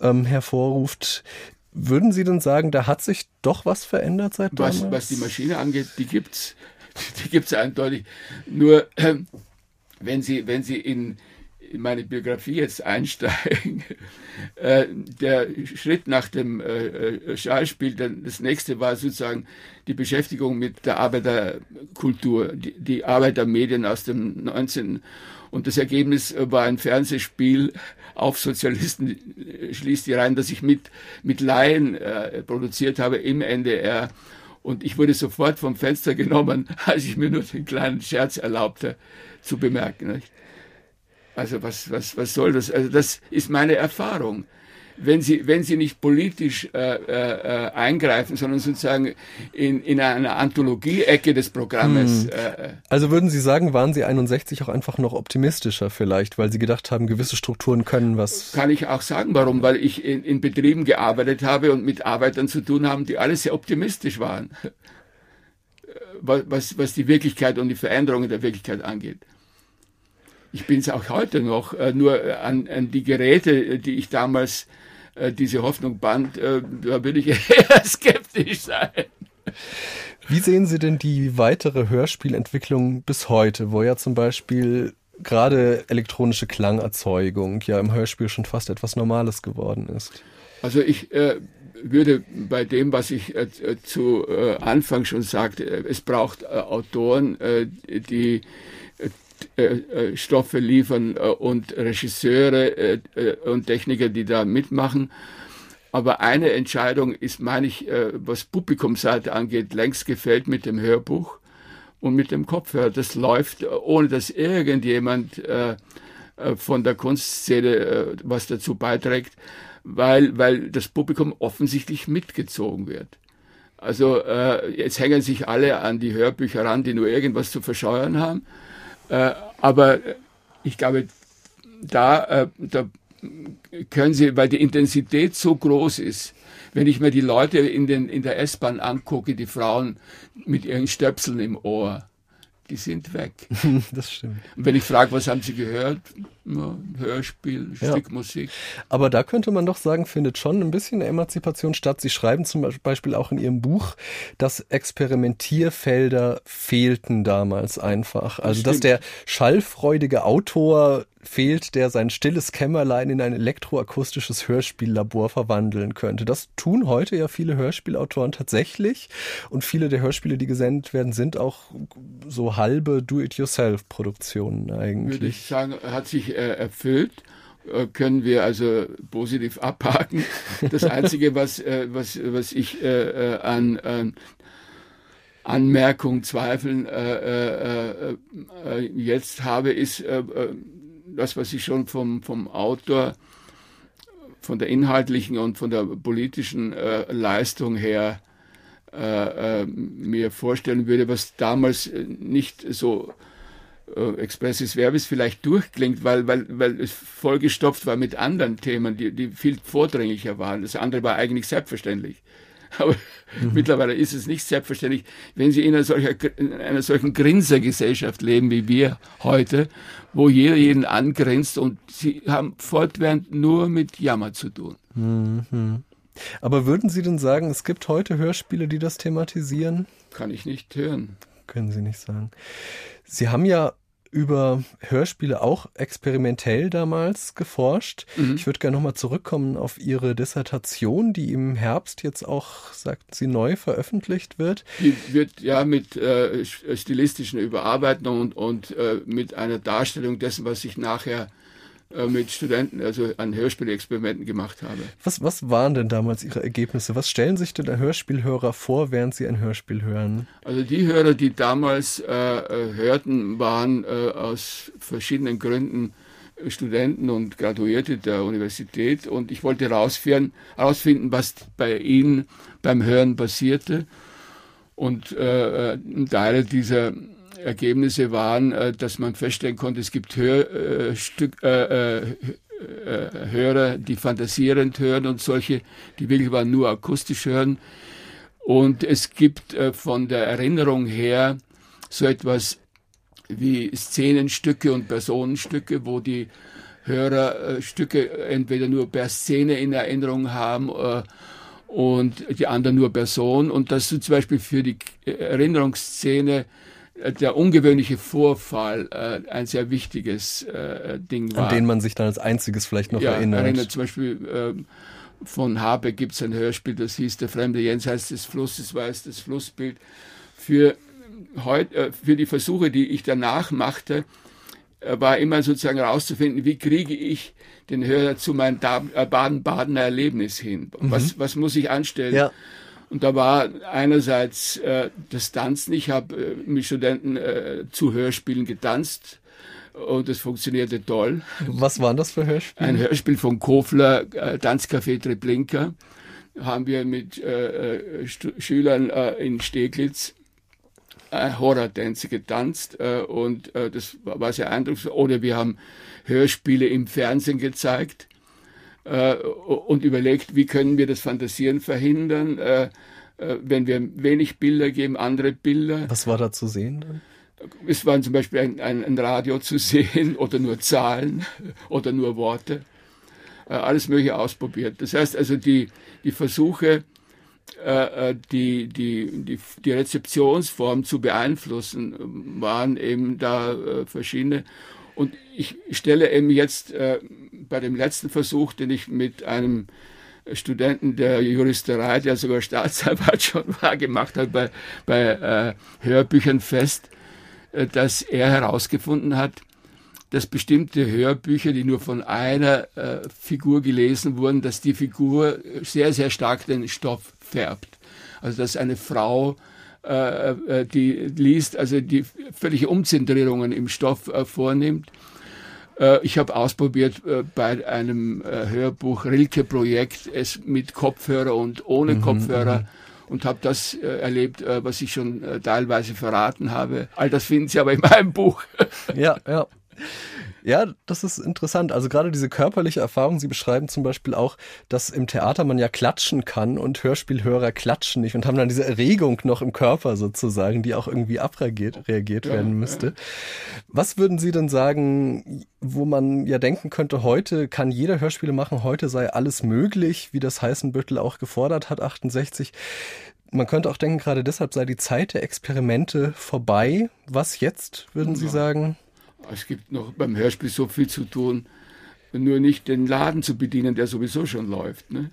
Speaker 2: ähm, hervorruft. Würden Sie denn sagen, da hat sich doch was verändert seit
Speaker 3: was, damals? Was die Maschine angeht, die gibt's, [LAUGHS] die gibt's eindeutig. Nur äh, [CLEARS THROAT] wenn Sie, wenn Sie in in meine Biografie jetzt einsteigen, [LAUGHS] äh, der Schritt nach dem äh, äh, Schallspiel, das nächste war sozusagen die Beschäftigung mit der Arbeiterkultur, die, die Arbeitermedien aus dem 19. Und das Ergebnis war ein Fernsehspiel auf Sozialisten schließt die rein, das ich mit, mit Laien äh, produziert habe im NDR. Und ich wurde sofort vom Fenster genommen, [LAUGHS] als ich mir nur den kleinen Scherz erlaubte zu bemerken. Also was, was, was soll das? Also das ist meine Erfahrung. Wenn Sie, wenn Sie nicht politisch äh, äh, eingreifen, sondern sozusagen in, in einer Anthologie-Ecke des Programmes. Hm.
Speaker 2: Äh, also würden Sie sagen, waren Sie 61 auch einfach noch optimistischer vielleicht, weil Sie gedacht haben, gewisse Strukturen können was?
Speaker 3: Kann ich auch sagen, warum? Weil ich in, in Betrieben gearbeitet habe und mit Arbeitern zu tun haben, die alle sehr optimistisch waren, [LAUGHS] was, was die Wirklichkeit und die Veränderungen der Wirklichkeit angeht ich bin es auch heute noch, äh, nur äh, an, an die Geräte, die ich damals äh, diese Hoffnung band, äh, da würde ich [LAUGHS] eher skeptisch sein.
Speaker 2: Wie sehen Sie denn die weitere Hörspielentwicklung bis heute, wo ja zum Beispiel gerade elektronische Klangerzeugung ja im Hörspiel schon fast etwas Normales geworden ist?
Speaker 3: Also ich äh, würde bei dem, was ich äh, zu äh, Anfang schon sagte, es braucht äh, Autoren, äh, die äh, äh, Stoffe liefern äh, und Regisseure und Techniker, die da mitmachen. Aber eine Entscheidung ist, meine ich, was Publikumsseite angeht, längst gefällt mit dem Hörbuch und mit dem Kopfhörer. Das läuft, ohne dass irgendjemand von der Kunstszene was dazu beiträgt, weil, weil das Publikum offensichtlich mitgezogen wird. Also äh, jetzt hängen sich alle an die Hörbücher ran, die nur irgendwas zu verscheuern haben. Äh, aber ich glaube, da, äh, da können Sie, weil die Intensität so groß ist, wenn ich mir die Leute in, den, in der S-Bahn angucke, die Frauen mit ihren Stöpseln im Ohr, die sind weg. [LAUGHS]
Speaker 2: das stimmt.
Speaker 3: Und wenn ich frage, was haben Sie gehört? Ja, Hörspiel, ja. Stück Musik.
Speaker 2: Aber da könnte man doch sagen, findet schon ein bisschen Emanzipation statt. Sie schreiben zum Beispiel auch in Ihrem Buch, dass Experimentierfelder fehlten damals einfach. Also, das dass der schallfreudige Autor fehlt, der sein stilles Kämmerlein in ein elektroakustisches Hörspiellabor verwandeln könnte. Das tun heute ja viele Hörspielautoren tatsächlich. Und viele der Hörspiele, die gesendet werden, sind auch so halbe Do-it-yourself-Produktionen eigentlich.
Speaker 3: Würde ich sagen, hat sich äh, erfüllt äh, können wir also positiv [LAUGHS] abhaken. Das Einzige, was, äh, was, was ich äh, äh an äh, Anmerkungen, Zweifeln äh, jetzt habe, ist das, was ich schon vom, vom Autor, von der inhaltlichen und von der politischen Leistung her äh, äh, mir vorstellen würde, was damals nicht so äh, expressis verbis vielleicht durchklingt, weil, weil, weil es vollgestopft war mit anderen Themen, die, die viel vordringlicher waren. Das andere war eigentlich selbstverständlich. [LAUGHS] Aber mhm. mittlerweile ist es nicht selbstverständlich, wenn Sie in einer, solcher, in einer solchen Grinsergesellschaft leben wie wir heute, wo jeder jeden angrinst und Sie haben fortwährend nur mit Jammer zu tun. Mhm.
Speaker 2: Aber würden Sie denn sagen, es gibt heute Hörspiele, die das thematisieren?
Speaker 3: Kann ich nicht hören.
Speaker 2: Können Sie nicht sagen. Sie haben ja über Hörspiele auch experimentell damals geforscht. Mhm. Ich würde gerne nochmal zurückkommen auf Ihre Dissertation, die im Herbst jetzt auch, sagten Sie, neu veröffentlicht wird.
Speaker 3: Die wird ja mit äh, stilistischen Überarbeitungen und, und äh, mit einer Darstellung dessen, was sich nachher äh, mit Studenten, also an Hörspielexperimenten gemacht habe.
Speaker 2: Was, was waren denn damals Ihre Ergebnisse? Was stellen sich denn der Hörspielhörer vor, während sie ein Hörspiel hören?
Speaker 3: Also die Hörer, die damals äh, äh hörten, waren äh, aus verschiedenen Gründen Studenten und Graduierte der Universität und ich wollte herausfinden, was bei ihnen beim Hören passierte. Und äh, Teile dieser Ergebnisse waren, äh, dass man feststellen konnte, es gibt Hörstück, äh, äh, äh, Hörer, die fantasierend hören und solche, die wirklich aber nur akustisch hören. Und es gibt von der Erinnerung her so etwas wie Szenenstücke und Personenstücke, wo die Hörer Stücke entweder nur per Szene in Erinnerung haben und die anderen nur Person und dass du zum Beispiel für die Erinnerungsszene der ungewöhnliche Vorfall äh, ein sehr wichtiges äh, Ding war.
Speaker 2: An den man sich dann als einziges vielleicht noch
Speaker 3: ja,
Speaker 2: erinnert.
Speaker 3: erinnert. Zum Beispiel äh, von Habe gibt es ein Hörspiel, das hieß Der fremde Jenseits des Flusses, war es das Flussbild. Für, heut, äh, für die Versuche, die ich danach machte, äh, war immer sozusagen herauszufinden, wie kriege ich den Hörer zu meinem äh, Baden-Badener Erlebnis hin? Mhm. Was, was muss ich anstellen? Ja und da war einerseits äh, das Tanzen. Ich habe äh, mit Studenten äh, zu Hörspielen getanzt und es funktionierte toll.
Speaker 2: Was waren das für Hörspiele?
Speaker 3: Ein Hörspiel von Kofler, äh, Tanzcafé Treblinka, haben wir mit äh, äh Schülern äh, in Steglitz äh, Horror-Tänze getanzt äh, und äh, das war sehr eindrucksvoll. Oder wir haben Hörspiele im Fernsehen gezeigt äh, und überlegt, wie können wir das Fantasieren verhindern, äh, äh, wenn wir wenig Bilder geben, andere Bilder.
Speaker 2: Was war da zu sehen dann?
Speaker 3: Es waren zum Beispiel ein, ein, ein Radio zu sehen [LAUGHS] oder nur Zahlen [LAUGHS] oder nur Worte. Äh, alles Mögliche ausprobiert. Das heißt also, die, die Versuche, äh, die, die, die, die Rezeptionsform zu beeinflussen, waren eben da verschiedene. Und ich stelle eben jetzt bei dem letzten Versuch, den ich mit einem Studenten der Juristerei, der sogar Staatsanwalt [LAUGHS] schon war, gemacht hat, bei, bei äh, Hörbüchern fest, äh, dass er herausgefunden hat, dass bestimmte Hörbücher, die nur von einer äh, Figur gelesen wurden, dass die Figur sehr, sehr stark den Stoff färbt. Also dass eine Frau äh, äh, die liest, also die völlige Umzentrierungen im Stoff äh, vornimmt. Äh, ich habe ausprobiert äh, bei einem äh, Hörbuch Rilke-Projekt es mit Kopfhörer und ohne mhm, Kopfhörer mhm. und habe das erlebt, was ich schon teilweise verraten habe. All das finden Sie aber in meinem Buch.
Speaker 2: Ja, ja. [LAUGHS] Ja, das ist interessant. Also gerade diese körperliche Erfahrung, Sie beschreiben zum Beispiel auch, dass im Theater man ja klatschen kann und Hörspielhörer klatschen nicht und haben dann diese Erregung noch im Körper sozusagen, die auch irgendwie abreagiert reagiert ja, werden müsste. Ja. Was würden Sie denn sagen, wo man ja denken könnte, heute kann jeder Hörspiele machen, heute sei alles möglich, wie das Heißenbüttel auch gefordert hat, 68 man könnte auch denken, gerade deshalb sei die Zeit der Experimente vorbei. Was jetzt, würden Sie sagen?
Speaker 3: Es gibt noch beim Hörspiel so viel zu tun, nur nicht den Laden zu bedienen, der sowieso schon läuft. Ne?